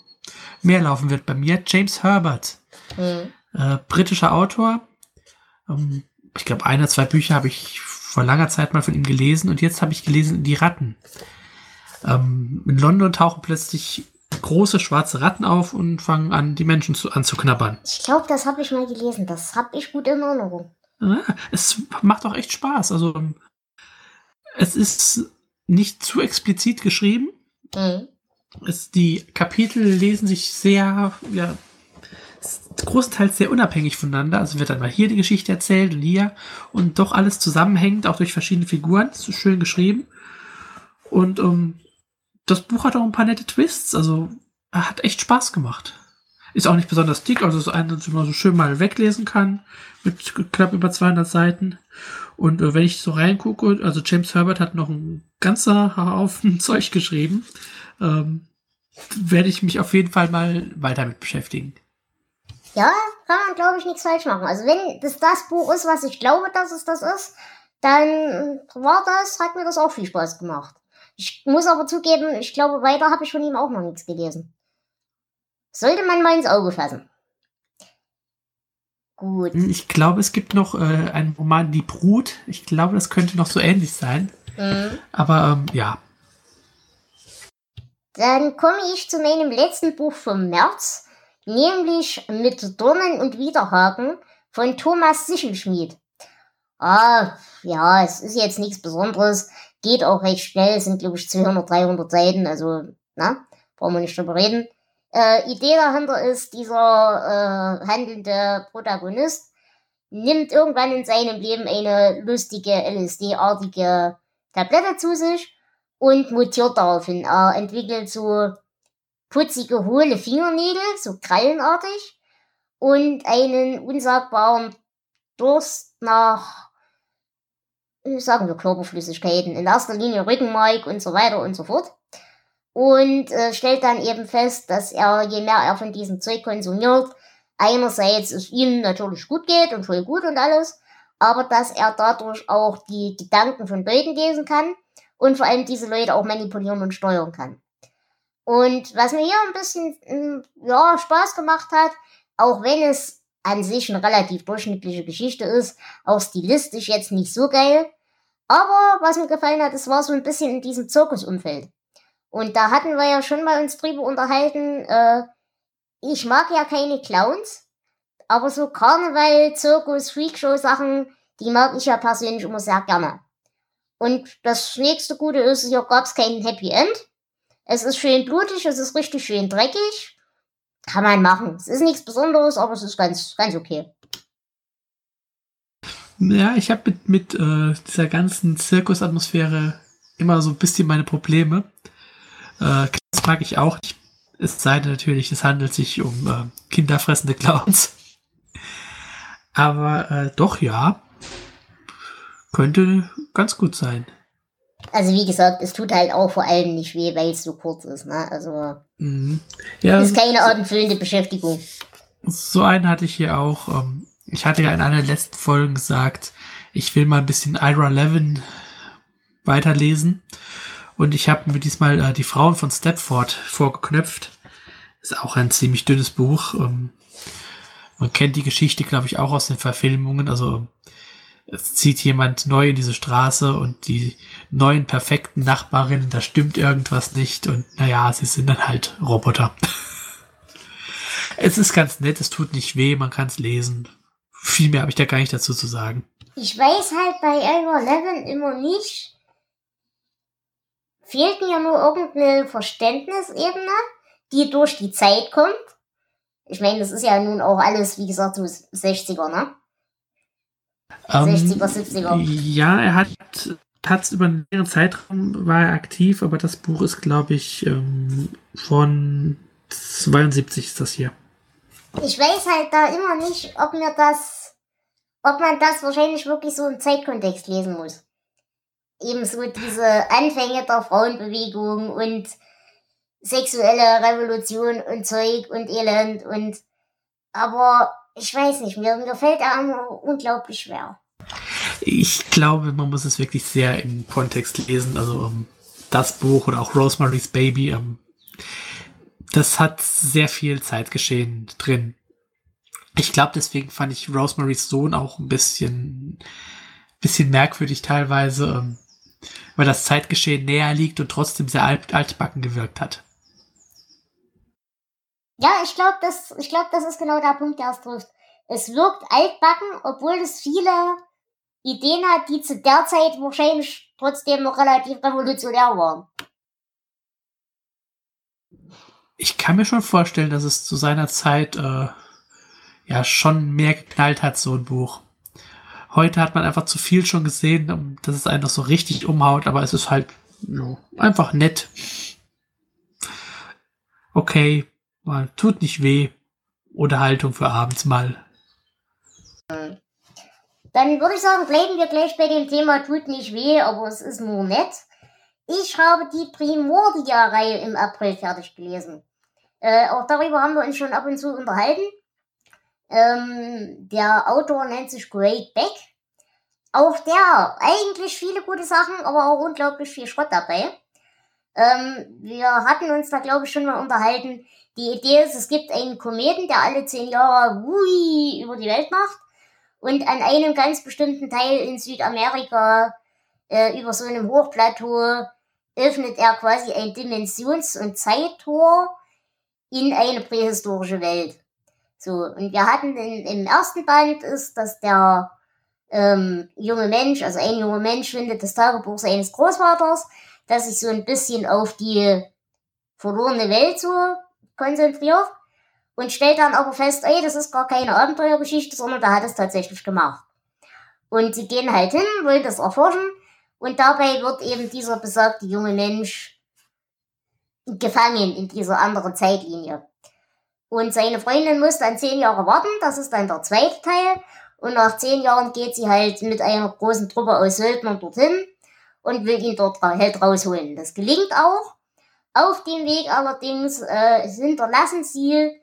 mehr laufen wird bei mir. James Herbert, mhm. äh, britischer Autor. Ähm, ich glaube, ein oder zwei Bücher habe ich vor langer Zeit mal von ihm gelesen und jetzt habe ich gelesen Die Ratten. Ähm, in London tauchen plötzlich große schwarze Ratten auf und fangen an, die Menschen zu, anzuknabbern. Ich glaube, das habe ich mal gelesen. Das habe ich gut in Erinnerung. Ja, es macht auch echt Spaß. Also es ist nicht zu explizit geschrieben. Mhm. Es, die Kapitel lesen sich sehr, ja, großenteils sehr unabhängig voneinander. Also wird dann mal hier die Geschichte erzählt und hier und doch alles zusammenhängt, auch durch verschiedene Figuren. Das ist schön geschrieben. Und ähm, das Buch hat auch ein paar nette Twists. Also hat echt Spaß gemacht. Ist auch nicht besonders dick, also ist ein, das man so schön mal weglesen kann. Mit knapp über 200 Seiten. Und äh, wenn ich so reingucke, also James Herbert hat noch ein ganzer Haufen Zeug geschrieben, ähm, werde ich mich auf jeden Fall mal weiter mit beschäftigen. Ja, kann man, glaube ich, nichts falsch machen. Also wenn das das Buch ist, was ich glaube, dass es das ist, dann war das, hat mir das auch viel Spaß gemacht. Ich muss aber zugeben, ich glaube, weiter habe ich von ihm auch noch nichts gelesen. Sollte man mal ins Auge fassen. Gut. Hm, ich glaube, es gibt noch äh, einen Roman, Die Brut. Ich glaube, das könnte noch so ähnlich sein. Mhm. Aber ähm, ja. Dann komme ich zu meinem letzten Buch vom März, nämlich mit Dornen und Widerhaken von Thomas Sichelschmied. Ah, ja, es ist jetzt nichts Besonderes, geht auch recht schnell, es sind glaube ich 200, 300 Seiten, also, na, brauchen wir nicht drüber reden. Äh, Idee dahinter ist, dieser äh, handelnde Protagonist nimmt irgendwann in seinem Leben eine lustige LSD-artige Tablette zu sich und mutiert daraufhin. Er entwickelt so putzige, hohle Fingernägel, so krallenartig und einen unsagbaren Durst nach, sagen wir, Körperflüssigkeiten. In erster Linie Rückenmark und so weiter und so fort und äh, stellt dann eben fest, dass er, je mehr er von diesem Zeug konsumiert, einerseits es ihm natürlich gut geht und voll gut und alles, aber dass er dadurch auch die Gedanken von Leuten lesen kann und vor allem diese Leute auch manipulieren und steuern kann. Und was mir hier ein bisschen hm, ja, Spaß gemacht hat, auch wenn es an sich eine relativ durchschnittliche Geschichte ist, auch stilistisch jetzt nicht so geil, aber was mir gefallen hat, es war so ein bisschen in diesem Zirkusumfeld. Und da hatten wir ja schon mal uns drüber unterhalten, äh, ich mag ja keine Clowns, aber so Karneval, Zirkus, Freakshow-Sachen, die mag ich ja persönlich immer sehr gerne. Und das nächste Gute ist, hier gab's kein Happy End. Es ist schön blutig, es ist richtig schön dreckig. Kann man machen. Es ist nichts Besonderes, aber es ist ganz, ganz okay. Ja, ich habe mit, mit äh, dieser ganzen Zirkusatmosphäre immer so ein bisschen meine Probleme. Äh, das mag ich auch nicht. Es sei denn natürlich, es handelt sich um äh, kinderfressende Clowns. Aber äh, doch, ja. Könnte ganz gut sein. Also wie gesagt, es tut halt auch vor allem nicht weh, weil es so kurz ist. Ne? Also mhm. ja, ist keine abendfüllende Beschäftigung. So einen hatte ich hier auch. Ähm, ich hatte ja in einer der letzten Folgen gesagt, ich will mal ein bisschen Ira Levin weiterlesen. Und ich habe mir diesmal äh, die Frauen von Stepford vorgeknöpft. Ist auch ein ziemlich dünnes Buch. Ähm, man kennt die Geschichte, glaube ich, auch aus den Verfilmungen. Also es zieht jemand neu in diese Straße und die neuen perfekten Nachbarinnen, da stimmt irgendwas nicht. Und naja, sie sind dann halt Roboter. es ist ganz nett, es tut nicht weh, man kann es lesen. Viel mehr habe ich da gar nicht dazu zu sagen. Ich weiß halt bei Elmer Levin immer nicht, fehlt mir nur irgendeine Verständnisebene, die durch die Zeit kommt. Ich meine, das ist ja nun auch alles, wie gesagt, so 60er, ne? Um, 60er, 70er. Ja, er hat hat's über einen längeren Zeitraum war er aktiv, aber das Buch ist, glaube ich, ähm, von 72 ist das hier. Ich weiß halt da immer nicht, ob mir das, ob man das wahrscheinlich wirklich so im Zeitkontext lesen muss ebenso diese Anfänge der Frauenbewegung und sexuelle Revolution und Zeug und Elend und aber ich weiß nicht, mir, mir fällt immer unglaublich schwer. Ich glaube, man muss es wirklich sehr im Kontext lesen. Also um, ähm, das Buch oder auch Rosemary's Baby, um, ähm, das hat sehr viel Zeitgeschehen drin. Ich glaube, deswegen fand ich Rosemary's Sohn auch ein bisschen, bisschen merkwürdig teilweise. Um, ähm, weil das Zeitgeschehen näher liegt und trotzdem sehr alt, altbacken gewirkt hat. Ja, ich glaube, das, ich glaube, das ist genau der Punkt, der es trifft. Es wirkt altbacken, obwohl es viele Ideen hat, die zu der Zeit wahrscheinlich trotzdem noch relativ revolutionär waren. Ich kann mir schon vorstellen, dass es zu seiner Zeit äh, ja schon mehr geknallt hat, so ein Buch. Heute hat man einfach zu viel schon gesehen, dass es einen noch so richtig umhaut, aber es ist halt ja, einfach nett. Okay, mal tut nicht weh. Unterhaltung für abends mal. Dann würde ich sagen, bleiben wir gleich bei dem Thema tut nicht weh, aber es ist nur nett. Ich habe die Primordia-Reihe im April fertig gelesen. Äh, auch darüber haben wir uns schon ab und zu unterhalten. Ähm, der Autor nennt sich Great Beck. Auch der, eigentlich viele gute Sachen, aber auch unglaublich viel Schrott dabei. Ähm, wir hatten uns da, glaube ich, schon mal unterhalten. Die Idee ist, es gibt einen Kometen, der alle zehn Jahre wui über die Welt macht. Und an einem ganz bestimmten Teil in Südamerika, äh, über so einem Hochplateau, öffnet er quasi ein Dimensions- und Zeittor in eine prähistorische Welt. So, und wir hatten in, im ersten Band ist, dass der ähm, junge Mensch, also ein junger Mensch findet das Tagebuch seines Großvaters, das sich so ein bisschen auf die verlorene Welt so konzentriert und stellt dann aber fest, ey, das ist gar keine Abenteuergeschichte, sondern der hat es tatsächlich gemacht. Und sie gehen halt hin, wollen das erforschen und dabei wird eben dieser besagte junge Mensch gefangen in dieser anderen Zeitlinie. Und seine Freundin muss dann zehn Jahre warten, das ist dann der zweite Teil. Und nach zehn Jahren geht sie halt mit einer großen Truppe aus Söldnern dorthin und will ihn dort halt rausholen. Das gelingt auch. Auf dem Weg allerdings äh, hinterlassen sie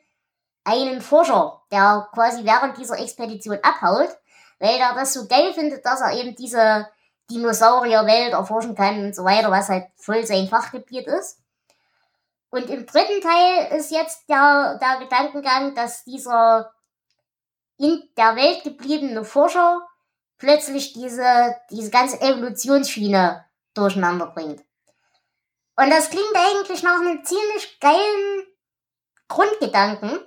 einen Forscher, der quasi während dieser Expedition abhaut, weil er das so geil findet, dass er eben diese Dinosaurierwelt erforschen kann und so weiter, was halt voll sein Fachgebiet ist. Und im dritten Teil ist jetzt der, der Gedankengang, dass dieser in der Welt gebliebene Forscher plötzlich diese, diese ganze Evolutionsschiene durcheinander bringt. Und das klingt eigentlich nach einem ziemlich geilen Grundgedanken.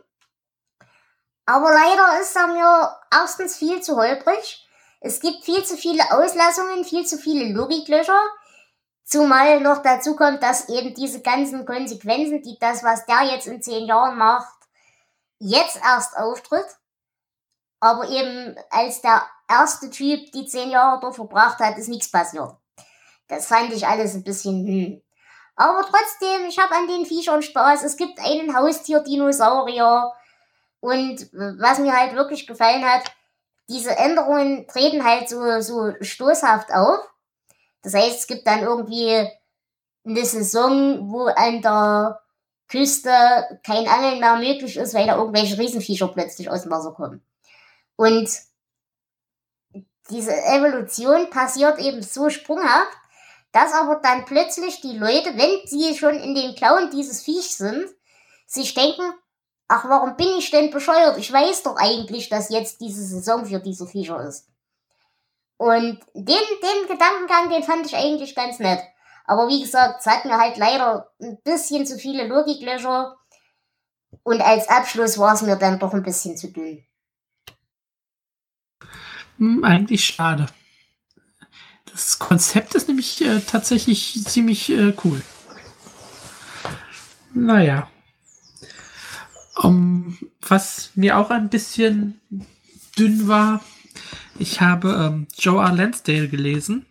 Aber leider ist er mir erstens viel zu holprig. Es gibt viel zu viele Auslassungen, viel zu viele Logiklöcher. Zumal noch dazu kommt, dass eben diese ganzen Konsequenzen, die das, was der jetzt in zehn Jahren macht, jetzt erst auftritt. Aber eben als der erste Typ die zehn Jahre dort verbracht hat, ist nichts passiert. Das fand ich alles ein bisschen hm. Aber trotzdem, ich habe an den Viechern Spaß. Es gibt einen Haustier-Dinosaurier. Und was mir halt wirklich gefallen hat, diese Änderungen treten halt so, so stoßhaft auf. Das heißt, es gibt dann irgendwie eine Saison, wo an der Küste kein Angeln mehr möglich ist, weil da irgendwelche Riesenviecher plötzlich aus dem Wasser kommen. Und diese Evolution passiert eben so sprunghaft, dass aber dann plötzlich die Leute, wenn sie schon in den Klauen dieses Viech sind, sich denken, ach, warum bin ich denn bescheuert? Ich weiß doch eigentlich, dass jetzt diese Saison für diese Viecher ist. Und den, den Gedankengang, den fand ich eigentlich ganz nett. Aber wie gesagt, es hat mir halt leider ein bisschen zu viele Logiklöcher. Und als Abschluss war es mir dann doch ein bisschen zu dünn. Hm, eigentlich schade. Das Konzept ist nämlich äh, tatsächlich ziemlich äh, cool. Naja. Um, was mir auch ein bisschen dünn war, ich habe ähm, Joe R. Lansdale gelesen.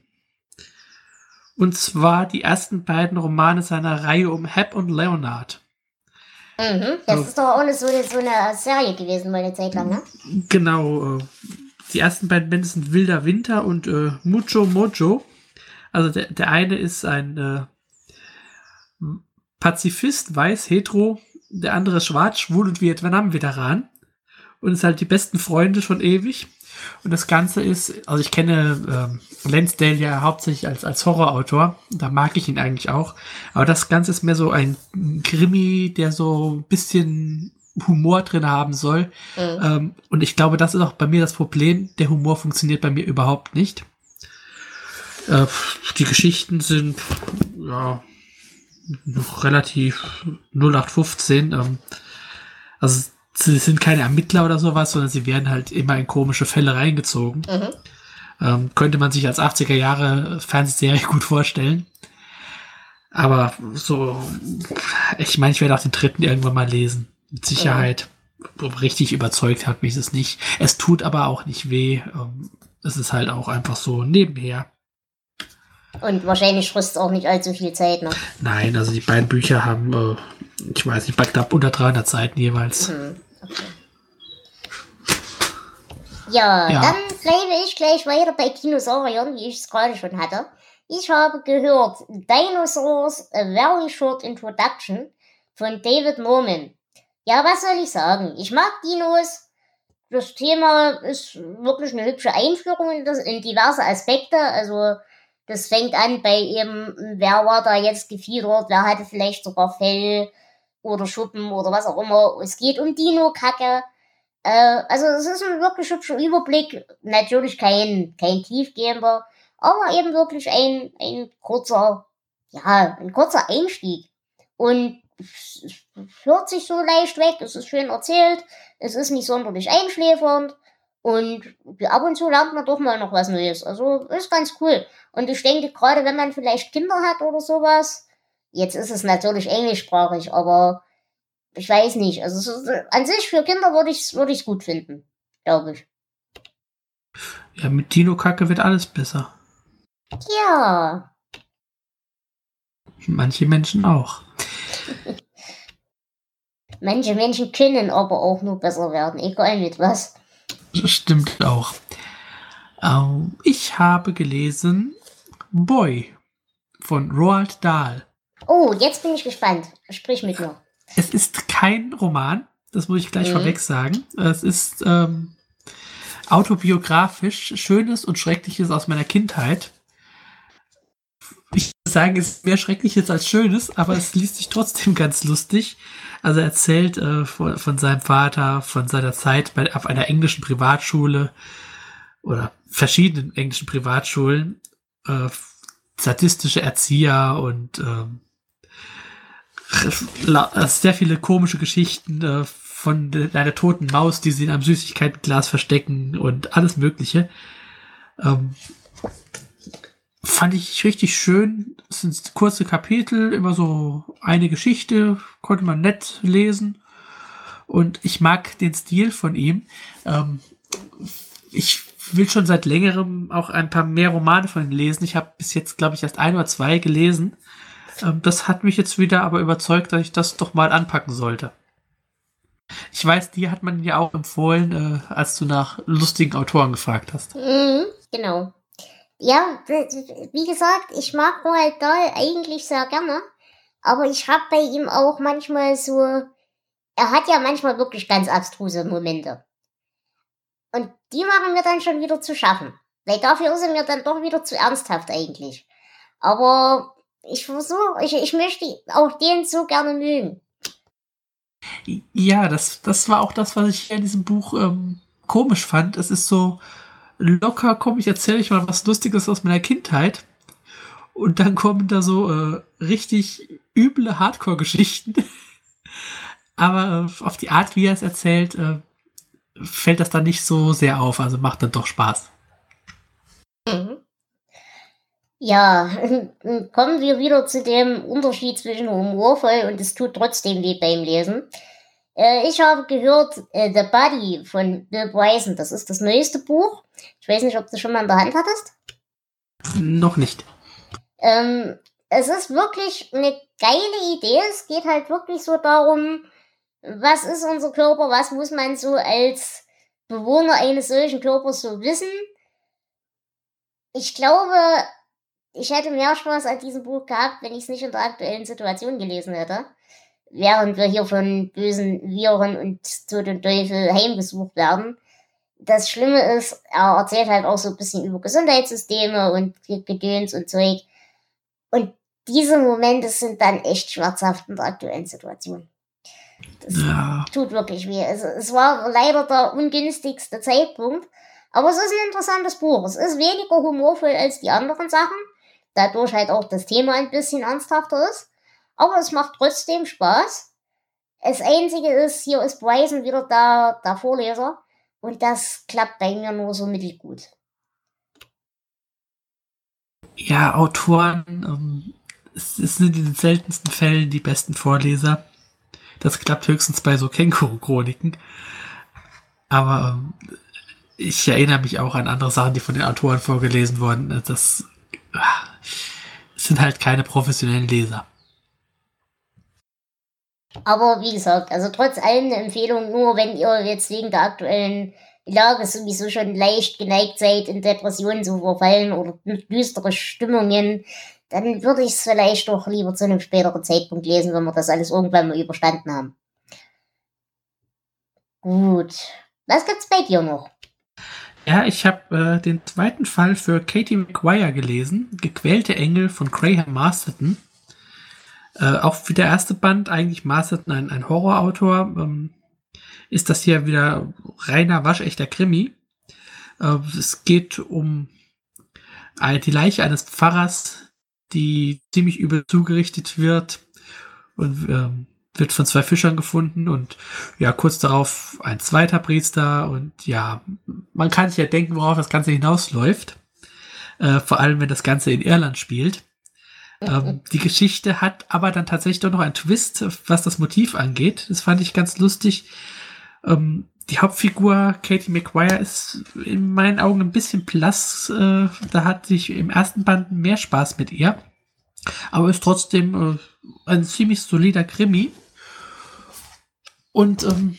Und zwar die ersten beiden Romane seiner Reihe um Hep und Leonard. Mhm, das so. ist doch auch eine, so, eine, so eine Serie gewesen, mal eine Zeit lang, ne? Genau. Die ersten beiden Bände sind Wilder Winter und äh, Mucho Mojo. Also der, der eine ist ein äh, Pazifist, weiß, hetero. Der andere ist schwarz, schwul und Vietnam-Veteran. Und ist halt die besten Freunde schon ewig. Und das Ganze ist, also ich kenne ähm, Lansdale ja hauptsächlich als, als Horrorautor. Da mag ich ihn eigentlich auch. Aber das Ganze ist mehr so ein Krimi, der so ein bisschen Humor drin haben soll. Mhm. Ähm, und ich glaube, das ist auch bei mir das Problem. Der Humor funktioniert bei mir überhaupt nicht. Äh, die Geschichten sind ja noch relativ 0815. Ähm, also sie sind keine Ermittler oder sowas, sondern sie werden halt immer in komische Fälle reingezogen. Mhm. Ähm, könnte man sich als 80er Jahre Fernsehserie gut vorstellen. Aber so, ich meine, ich werde auch den dritten irgendwann mal lesen. Mit Sicherheit. Ja. Richtig überzeugt hat mich es nicht. Es tut aber auch nicht weh. Ähm, es ist halt auch einfach so nebenher. Und wahrscheinlich frisst es auch nicht allzu viel Zeit, ne? Nein, also die beiden Bücher haben, äh, ich weiß nicht, knapp unter 300 Seiten jeweils. Mhm. Okay. Ja, ja, dann bleibe ich gleich weiter bei Dinosauriern, wie ich es gerade schon hatte. Ich habe gehört Dinosaurs A Very Short Introduction von David Norman. Ja, was soll ich sagen? Ich mag Dinos. Das Thema ist wirklich eine hübsche Einführung in, das, in diverse Aspekte. Also Das fängt an bei eben, wer war da jetzt gefiedert, wer hatte vielleicht sogar Fell oder Schuppen oder was auch immer. Es geht um Dino-Kacke. Äh, also es ist ein wirklich hübscher Überblick. Natürlich kein, kein tiefgehender, aber eben wirklich ein, ein kurzer, ja, ein kurzer Einstieg. Und es hört sich so leicht weg, es ist schön erzählt, es ist nicht sonderlich einschläfernd und ab und zu lernt man doch mal noch was Neues. Also ist ganz cool. Und ich denke, gerade wenn man vielleicht Kinder hat oder sowas, jetzt ist es natürlich englischsprachig, aber ich weiß nicht. Also an sich für Kinder würde ich es würd ich's gut finden, glaube ich. Ja, mit Dino-Kacke wird alles besser. Ja. Manche Menschen auch. Manche Menschen können aber auch nur besser werden, egal mit was. Das stimmt auch. Ich habe gelesen Boy von Roald Dahl. Oh, jetzt bin ich gespannt. Sprich mit mir. Es ist kein Roman, das muss ich gleich mhm. vorweg sagen. Es ist ähm, autobiografisch Schönes und Schreckliches aus meiner Kindheit. Sagen, ist mehr Schreckliches als Schönes, aber es liest sich trotzdem ganz lustig. Also er erzählt äh, von, von, seinem Vater, von seiner Zeit bei, auf einer englischen Privatschule oder verschiedenen englischen Privatschulen, äh, sadistische Erzieher und ähm, sehr viele komische Geschichten äh, von einer toten Maus, die sie in einem Süßigkeitenglas verstecken und alles Mögliche. Ähm, fand ich richtig schön. Es sind kurze Kapitel, immer so eine Geschichte, konnte man nett lesen. Und ich mag den Stil von ihm. Ähm, ich will schon seit längerem auch ein paar mehr Romane von ihm lesen. Ich habe bis jetzt, glaube ich, erst ein oder zwei gelesen. Ähm, das hat mich jetzt wieder aber überzeugt, dass ich das doch mal anpacken sollte. Ich weiß, dir hat man ja auch empfohlen, äh, als du nach lustigen Autoren gefragt hast. Mhm, genau. Ja, wie gesagt, ich mag Roald Dahl eigentlich sehr gerne, aber ich habe bei ihm auch manchmal so, er hat ja manchmal wirklich ganz abstruse Momente. Und die machen mir dann schon wieder zu schaffen. Weil dafür ist er mir dann doch wieder zu ernsthaft eigentlich. Aber ich versuche, ich, ich möchte auch den so gerne mögen. Ja, das, das war auch das, was ich in diesem Buch ähm, komisch fand. Es ist so locker, komm, ich erzähle euch mal was Lustiges aus meiner Kindheit. Und dann kommen da so äh, richtig üble Hardcore-Geschichten. Aber äh, auf die Art, wie er es erzählt, äh, fällt das dann nicht so sehr auf. Also macht dann doch Spaß. Mhm. Ja, kommen wir wieder zu dem Unterschied zwischen humorvoll und es tut trotzdem weh beim Lesen. Äh, ich habe gehört, äh, The Body von Bill Bryson, das ist das neueste Buch. Ich weiß nicht, ob du schon mal in der Hand hattest. Noch nicht. Ähm, es ist wirklich eine geile Idee. Es geht halt wirklich so darum, was ist unser Körper, was muss man so als Bewohner eines solchen Körpers so wissen. Ich glaube, ich hätte mehr Spaß an diesem Buch gehabt, wenn ich es nicht in der aktuellen Situation gelesen hätte. Während wir hier von bösen Viren und Tod und Teufel heimgesucht werden. Das Schlimme ist, er erzählt halt auch so ein bisschen über Gesundheitssysteme und Gedöns und Zeug. Und diese Momente sind dann echt schmerzhaft in der aktuellen Situation. Das ja. tut wirklich weh. Es, es war leider der ungünstigste Zeitpunkt. Aber es ist ein interessantes Buch. Es ist weniger humorvoll als die anderen Sachen dadurch halt auch das Thema ein bisschen ernsthafter ist. Aber es macht trotzdem Spaß. Das Einzige ist, hier ist Bryson wieder der, der Vorleser. Und das klappt bei mir nur so mittelgut. Ja, Autoren, ähm, es, sind in den seltensten Fällen die besten Vorleser. Das klappt höchstens bei so Känguru-Chroniken. Aber ähm, ich erinnere mich auch an andere Sachen, die von den Autoren vorgelesen wurden. Das sind halt keine professionellen Leser. Aber wie gesagt, also trotz allem eine Empfehlung, nur wenn ihr jetzt wegen der aktuellen Lage sowieso schon leicht geneigt seid, in Depressionen zu verfallen oder düstere Stimmungen, dann würde ich es vielleicht doch lieber zu einem späteren Zeitpunkt lesen, wenn wir das alles irgendwann mal überstanden haben. Gut. Was gibt's bei dir noch? Ja, ich habe äh, den zweiten Fall für Katie McGuire gelesen, Gequälte Engel von Graham Masterton. Äh, auch wie der erste Band, eigentlich Masterton ein, ein Horrorautor, ähm, ist das hier wieder reiner, waschechter Krimi. Äh, es geht um die Leiche eines Pfarrers, die ziemlich übel zugerichtet wird und ähm, wird von zwei Fischern gefunden und ja, kurz darauf ein zweiter Priester und ja, man kann sich ja denken, worauf das Ganze hinausläuft. Äh, vor allem, wenn das Ganze in Irland spielt. Ähm, die Geschichte hat aber dann tatsächlich doch noch einen Twist, was das Motiv angeht. Das fand ich ganz lustig. Ähm, die Hauptfigur Katie McGuire ist in meinen Augen ein bisschen blass. Äh, da hatte ich im ersten Band mehr Spaß mit ihr. Aber ist trotzdem äh, ein ziemlich solider Krimi. Und ähm,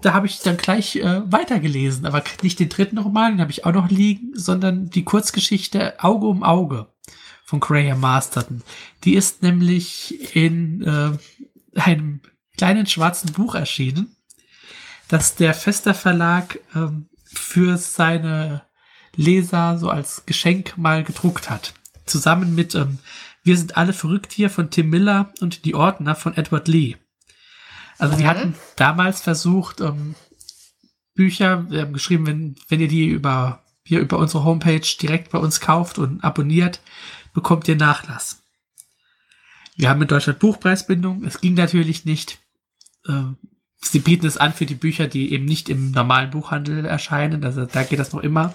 da habe ich dann gleich äh, weitergelesen, aber nicht den dritten Roman, den habe ich auch noch liegen, sondern die Kurzgeschichte Auge um Auge von Graham Masterton. Die ist nämlich in äh, einem kleinen schwarzen Buch erschienen, das der Fester Verlag ähm, für seine Leser so als Geschenk mal gedruckt hat. Zusammen mit ähm, Wir sind alle verrückt hier von Tim Miller und Die Ordner von Edward Lee. Also mhm. die hatten damals versucht, ähm, Bücher, wir haben geschrieben, wenn, wenn ihr die über, hier über unsere Homepage direkt bei uns kauft und abonniert, bekommt ihr Nachlass. Wir haben in Deutschland Buchpreisbindung. Es ging natürlich nicht. Ähm, sie bieten es an für die Bücher, die eben nicht im normalen Buchhandel erscheinen. Also da geht das noch immer.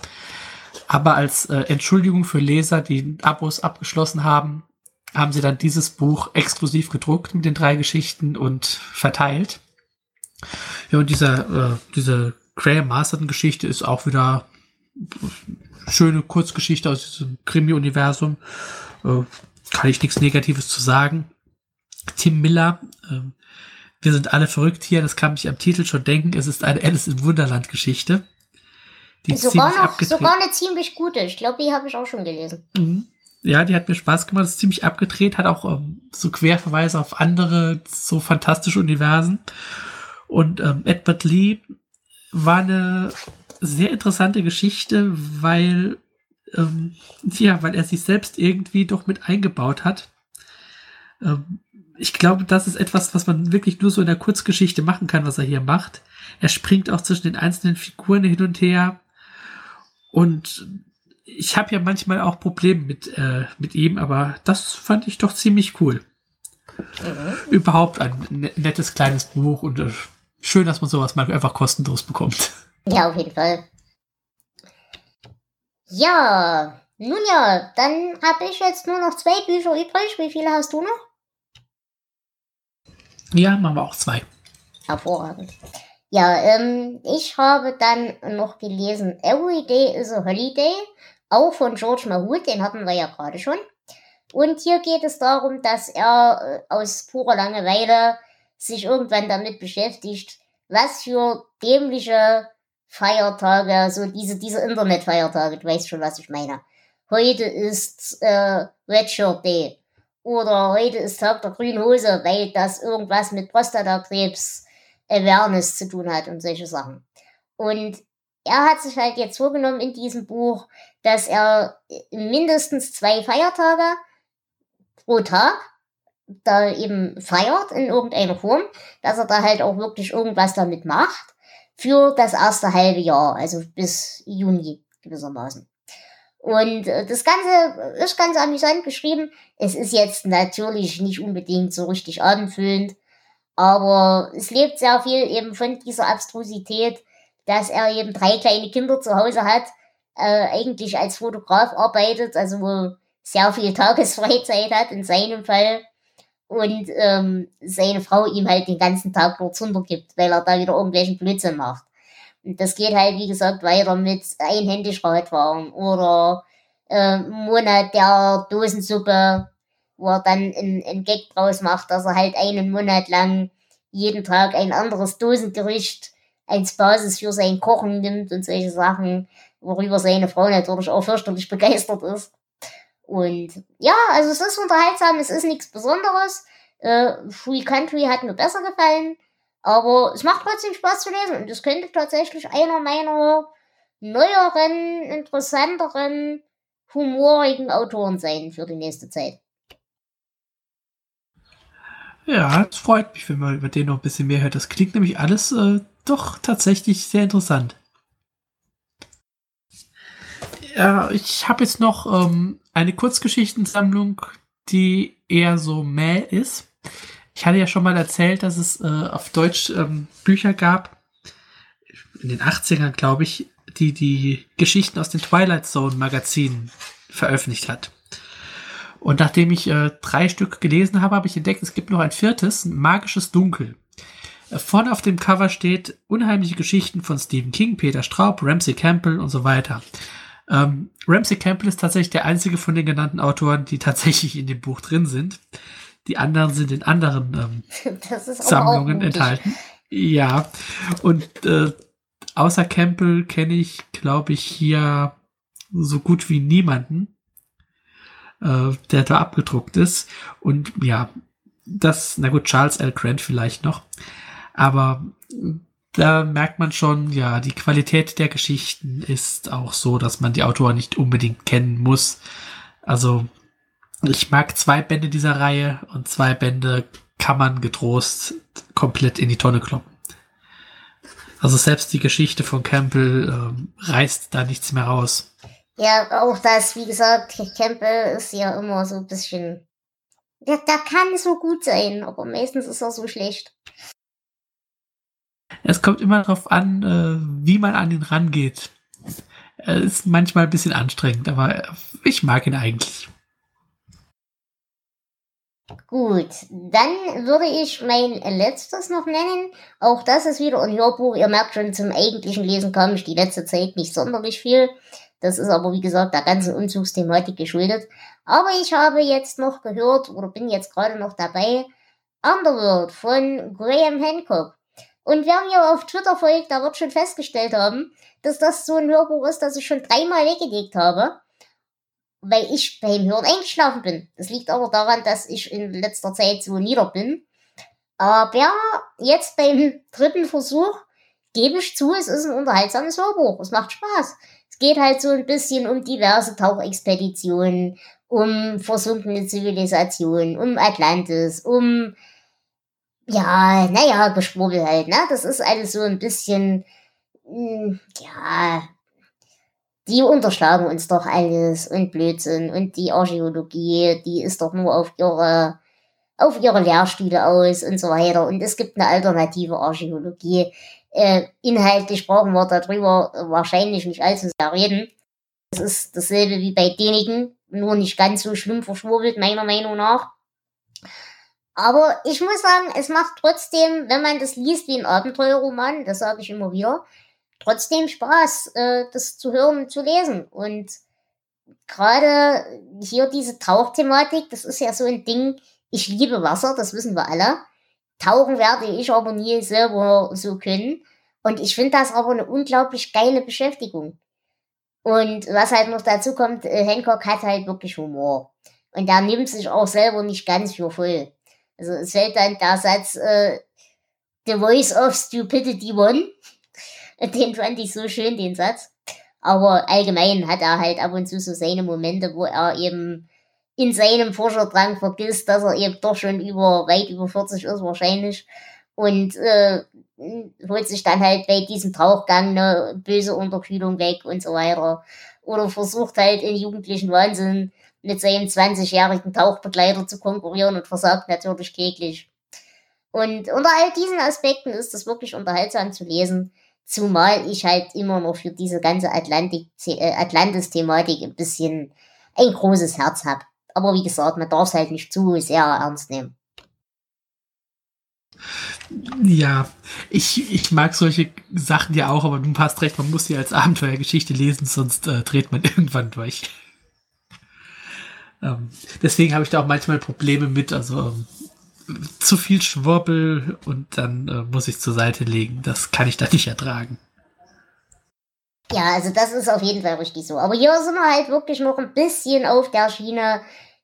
Aber als äh, Entschuldigung für Leser, die Abos abgeschlossen haben, haben sie dann dieses Buch exklusiv gedruckt mit den drei Geschichten und verteilt. Ja, und dieser, äh, diese Graham Masterton-Geschichte ist auch wieder schöne Kurzgeschichte aus diesem Krimi-Universum. Äh, kann ich nichts Negatives zu sagen. Tim Miller, äh, wir sind alle verrückt hier, das kann ich am Titel schon denken. Es ist eine Alice im Wunderland-Geschichte. Sogar, noch, sogar eine ziemlich gute. Ich glaube, die habe ich auch schon gelesen. Mhm. Ja, die hat mir Spaß gemacht, ist ziemlich abgedreht, hat auch ähm, so Querverweise auf andere so fantastische Universen. Und ähm, Edward Lee war eine sehr interessante Geschichte, weil ähm, ja, weil er sich selbst irgendwie doch mit eingebaut hat. Ähm, ich glaube, das ist etwas, was man wirklich nur so in der Kurzgeschichte machen kann, was er hier macht. Er springt auch zwischen den einzelnen Figuren hin und her und ich habe ja manchmal auch Probleme mit, äh, mit ihm, aber das fand ich doch ziemlich cool. Mhm. Überhaupt ein ne-, nettes kleines Buch und äh, schön, dass man sowas mal einfach kostenlos bekommt. Ja, auf jeden Fall. Ja, nun ja, dann habe ich jetzt nur noch zwei Bücher übrig. Wie viele hast du noch? Ja, machen wir auch zwei. Hervorragend. Ja, ähm, ich habe dann noch gelesen Every Day is a Holiday auch von George Mahut, den hatten wir ja gerade schon. Und hier geht es darum, dass er äh, aus purer Langeweile sich irgendwann damit beschäftigt, was für dämliche Feiertage, so diese, diese Internetfeiertage, du weißt schon, was ich meine. Heute ist äh, Red Shirt Day. Oder heute ist Tag der grünen Hose, weil das irgendwas mit Prostatakrebs Awareness zu tun hat und solche Sachen. Und er hat sich halt jetzt vorgenommen in diesem Buch, dass er mindestens zwei Feiertage pro Tag da eben feiert in irgendeiner Form, dass er da halt auch wirklich irgendwas damit macht für das erste halbe Jahr, also bis Juni gewissermaßen. Und äh, das Ganze ist ganz amüsant geschrieben. Es ist jetzt natürlich nicht unbedingt so richtig abendfüllend, aber es lebt sehr viel eben von dieser Abstrusität, dass er eben drei kleine Kinder zu Hause hat, äh, eigentlich als Fotograf arbeitet, also wo sehr viel Tagesfreizeit hat in seinem Fall und ähm, seine Frau ihm halt den ganzen Tag dort gibt, weil er da wieder irgendwelchen Blödsinn macht. Und das geht halt, wie gesagt, weiter mit einhändig Radfahren oder äh, Monat der Dosensuppe, wo er dann einen Gag draus macht, dass er halt einen Monat lang jeden Tag ein anderes Dosengericht als Basis für sein Kochen nimmt und solche Sachen, worüber seine Frau natürlich auch fürchterlich begeistert ist. Und ja, also es ist unterhaltsam, es ist nichts Besonderes. Äh, Free Country hat mir besser gefallen, aber es macht trotzdem Spaß zu lesen und es könnte tatsächlich einer meiner neueren, interessanteren, humorigen Autoren sein für die nächste Zeit. Ja, es freut mich, wenn man über den noch ein bisschen mehr hört. Das klingt nämlich alles äh, doch tatsächlich sehr interessant. Ja, ich habe jetzt noch ähm, eine Kurzgeschichtensammlung, die eher so mäh ist. Ich hatte ja schon mal erzählt, dass es äh, auf Deutsch ähm, Bücher gab, in den 80ern, glaube ich, die die Geschichten aus den Twilight Zone Magazinen veröffentlicht hat. Und nachdem ich äh, drei Stück gelesen habe, habe ich entdeckt, es gibt noch ein viertes, ein magisches Dunkel. Äh, vorne auf dem Cover steht unheimliche Geschichten von Stephen King, Peter Straub, Ramsey Campbell und so weiter. Ähm, Ramsey Campbell ist tatsächlich der einzige von den genannten Autoren, die tatsächlich in dem Buch drin sind. Die anderen sind in anderen ähm, Sammlungen enthalten. Ja, und äh, außer Campbell kenne ich, glaube ich, hier so gut wie niemanden, äh, der da abgedruckt ist. Und ja, das, na gut, Charles L. Grant vielleicht noch. Aber da merkt man schon, ja, die Qualität der Geschichten ist auch so, dass man die Autoren nicht unbedingt kennen muss. Also, ich mag zwei Bände dieser Reihe und zwei Bände kann man getrost komplett in die Tonne kloppen. Also selbst die Geschichte von Campbell äh, reißt da nichts mehr raus. Ja, auch das, wie gesagt, Campbell ist ja immer so ein bisschen. Der, der kann so gut sein, aber meistens ist er so schlecht. Es kommt immer darauf an, äh, wie man an ihn rangeht. Er ist manchmal ein bisschen anstrengend, aber ich mag ihn eigentlich. Gut, dann würde ich mein letztes noch nennen. Auch das ist wieder ein Hörbuch. Ihr merkt schon, zum eigentlichen Lesen kam ich die letzte Zeit nicht sonderlich viel. Das ist aber, wie gesagt, der ganzen Umzugsthematik geschuldet. Aber ich habe jetzt noch gehört, oder bin jetzt gerade noch dabei, Underworld von Graham Hancock. Und wer mir auf Twitter folgt, da wird schon festgestellt haben, dass das so ein Hörbuch ist, das ich schon dreimal weggelegt habe, weil ich beim Hören eingeschlafen bin. Das liegt aber daran, dass ich in letzter Zeit so nieder bin. Aber jetzt beim dritten Versuch gebe ich zu, es ist ein unterhaltsames Hörbuch. Es macht Spaß. Es geht halt so ein bisschen um diverse Tauchexpeditionen, um versunkene Zivilisationen, um Atlantis, um ja, naja, Geschwurbel halt, ne? Das ist alles so ein bisschen, mh, hm, ja, die unterschlagen uns doch alles und Blödsinn und die Archäologie, die ist doch nur auf ihre, auf ihre Lehrstühle aus und so weiter. Und es gibt eine alternative Archäologie. Äh, inhaltlich brauchen wir darüber wahrscheinlich nicht allzu sehr reden. Das ist dasselbe wie bei denigen, nur nicht ganz so schlimm verschwurbelt, meiner Meinung nach. Aber ich muss sagen, es macht trotzdem, wenn man das liest wie ein Abenteuerroman, das sage ich immer wieder, trotzdem Spaß, äh, das zu hören und zu lesen. Und gerade hier diese Tauchthematik, das ist ja so ein Ding, ich liebe Wasser, das wissen wir alle. Tauchen werde ich aber nie selber so können. Und ich finde das aber eine unglaublich geile Beschäftigung. Und was halt noch dazu kommt, äh, Hancock hat halt wirklich Humor. Und der nimmt sich auch selber nicht ganz für voll. Also es fällt dann der Satz, äh, The Voice of Stupidity One. Den fand ich so schön, den Satz. Aber allgemein hat er halt ab und zu so seine Momente, wo er eben in seinem Forscherdrang vergisst, dass er eben doch schon über, weit über 40 ist wahrscheinlich. Und äh, holt sich dann halt bei diesem Tauchgang eine böse Unterkühlung weg und so weiter. Oder versucht halt in jugendlichen Wahnsinn mit seinem 20-jährigen Tauchbegleiter zu konkurrieren und versagt natürlich kläglich. Und unter all diesen Aspekten ist es wirklich unterhaltsam zu lesen, zumal ich halt immer noch für diese ganze äh, Atlantis-Thematik ein bisschen ein großes Herz habe. Aber wie gesagt, man darf es halt nicht zu sehr ernst nehmen. Ja, ich, ich mag solche Sachen ja auch, aber du hast recht, man muss sie als Abenteuergeschichte lesen, sonst äh, dreht man irgendwann durch. Ähm, deswegen habe ich da auch manchmal Probleme mit, also ähm, zu viel Schwurbel und dann äh, muss ich zur Seite legen. Das kann ich da nicht ertragen. Ja, also das ist auf jeden Fall richtig so. Aber hier sind wir halt wirklich noch ein bisschen auf der Schiene.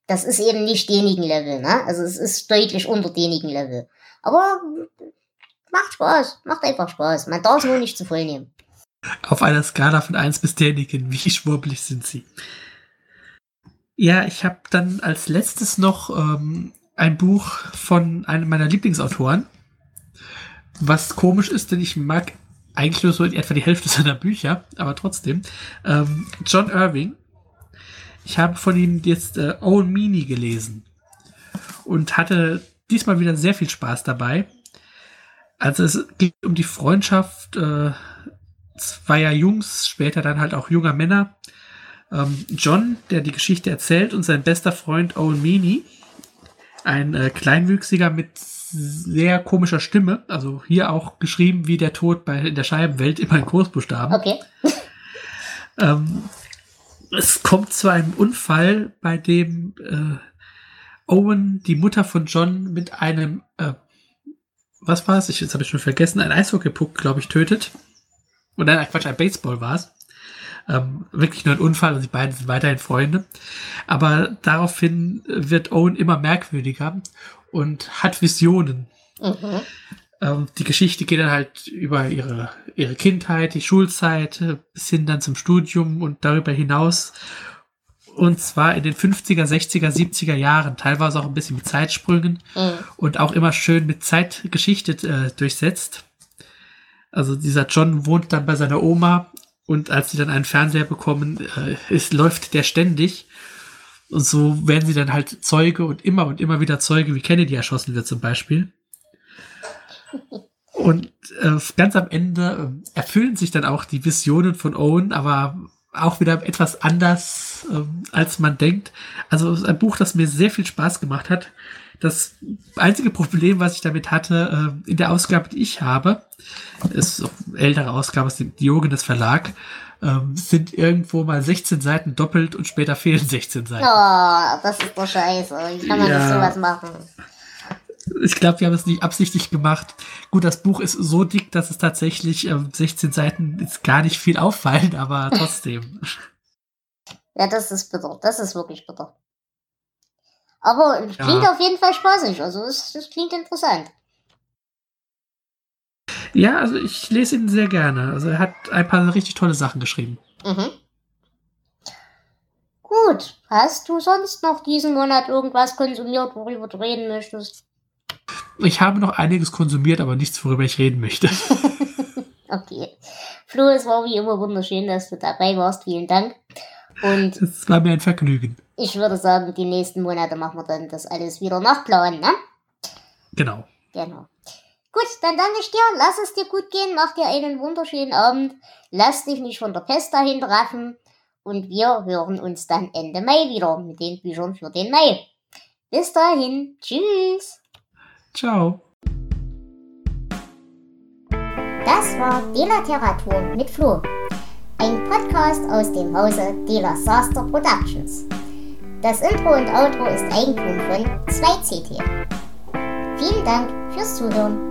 Das ist eben nicht denigen Level, ne? Also es ist deutlich unter denigen Level. Aber macht Spaß, macht einfach Spaß. Man darf es nur nicht zu voll nehmen. Auf einer Skala von 1 bis Däniken, wie schwurbelig sind sie? Ja, ich habe dann als letztes noch ähm, ein Buch von einem meiner Lieblingsautoren. Was komisch ist, denn ich mag eigentlich nur so in etwa die Hälfte seiner Bücher, aber trotzdem. Ähm, John Irving. Ich habe von ihm jetzt äh, Owen Meany gelesen und hatte diesmal wieder sehr viel Spaß dabei. Also es geht um die Freundschaft äh, zweier Jungs, später dann halt auch junger Männer. Ähm, John, der die Geschichte erzählt, und sein bester Freund Owen Meany, ein äh, Kleinwüchsiger mit sehr komischer Stimme, also hier auch geschrieben wie der Tod bei in der Scheibenwelt immer in Großbuchstaben. Okay. ähm, es kommt zu einem Unfall, bei dem äh, Owen die Mutter von John mit einem, äh, was war es? Ich, jetzt habe ich schon vergessen, ein Eishockeypuck, glaube ich, tötet. Oder nein, Quatsch, ein Baseball war es. Ähm, wirklich nur ein Unfall und die beiden sind weiterhin Freunde. Aber daraufhin wird Owen immer merkwürdiger und hat Visionen. Mhm. Ähm, die Geschichte geht dann halt über ihre, ihre Kindheit, die Schulzeit, bis hin dann zum Studium und darüber hinaus. Und zwar in den 50er, 60er, 70er Jahren, teilweise auch ein bisschen mit Zeitsprüngen mhm. und auch immer schön mit Zeitgeschichte äh, durchsetzt. Also dieser John wohnt dann bei seiner Oma und als sie dann einen Fernseher bekommen, äh, ist, läuft der ständig. Und so werden sie dann halt Zeuge und immer und immer wieder Zeuge, wie Kennedy erschossen wird zum Beispiel. Und äh, ganz am Ende äh, erfüllen sich dann auch die Visionen von Owen, aber auch wieder etwas anders, äh, als man denkt. Also es ist ein Buch, das mir sehr viel Spaß gemacht hat. Das einzige Problem, was ich damit hatte, äh, in der Ausgabe, die ich habe, ist eine ältere Ausgabe aus dem Diogenes Verlag, ähm, sind irgendwo mal 16 Seiten doppelt und später fehlen 16 Seiten. Oh, das ist doch scheiße. Wie kann man ja. nicht sowas machen? Ich glaube, wir haben es nicht absichtlich gemacht. Gut, das Buch ist so dick, dass es tatsächlich ähm, 16 Seiten ist gar nicht viel auffallen, aber trotzdem. ja, das ist bitter. Das ist wirklich bitter. Aber es klingt ja. auf jeden Fall spaßig. Also es, es klingt interessant. Ja, also ich lese ihn sehr gerne. Also er hat ein paar richtig tolle Sachen geschrieben. Mhm. Gut. Hast du sonst noch diesen Monat irgendwas konsumiert, worüber du reden möchtest? Ich habe noch einiges konsumiert, aber nichts, worüber ich reden möchte. okay. Flo, es war wie immer wunderschön, dass du dabei warst. Vielen Dank. Und es war mir ein Vergnügen. Ich würde sagen, die nächsten Monate machen wir dann das alles wieder nach Plan, ne? Genau. Genau. Gut, dann danke ich dir. Lass es dir gut gehen. Mach dir einen wunderschönen Abend. Lass dich nicht von der Pest dahin treffen. Und wir hören uns dann Ende Mai wieder mit den Büchern für den Mai. Bis dahin. Tschüss. Ciao. Das war Delateratur mit Flo. Ein Podcast aus dem Hause Dela Saster Productions. Das Intro und Outro ist Eigentum von 2CT. Vielen Dank fürs Zuhören.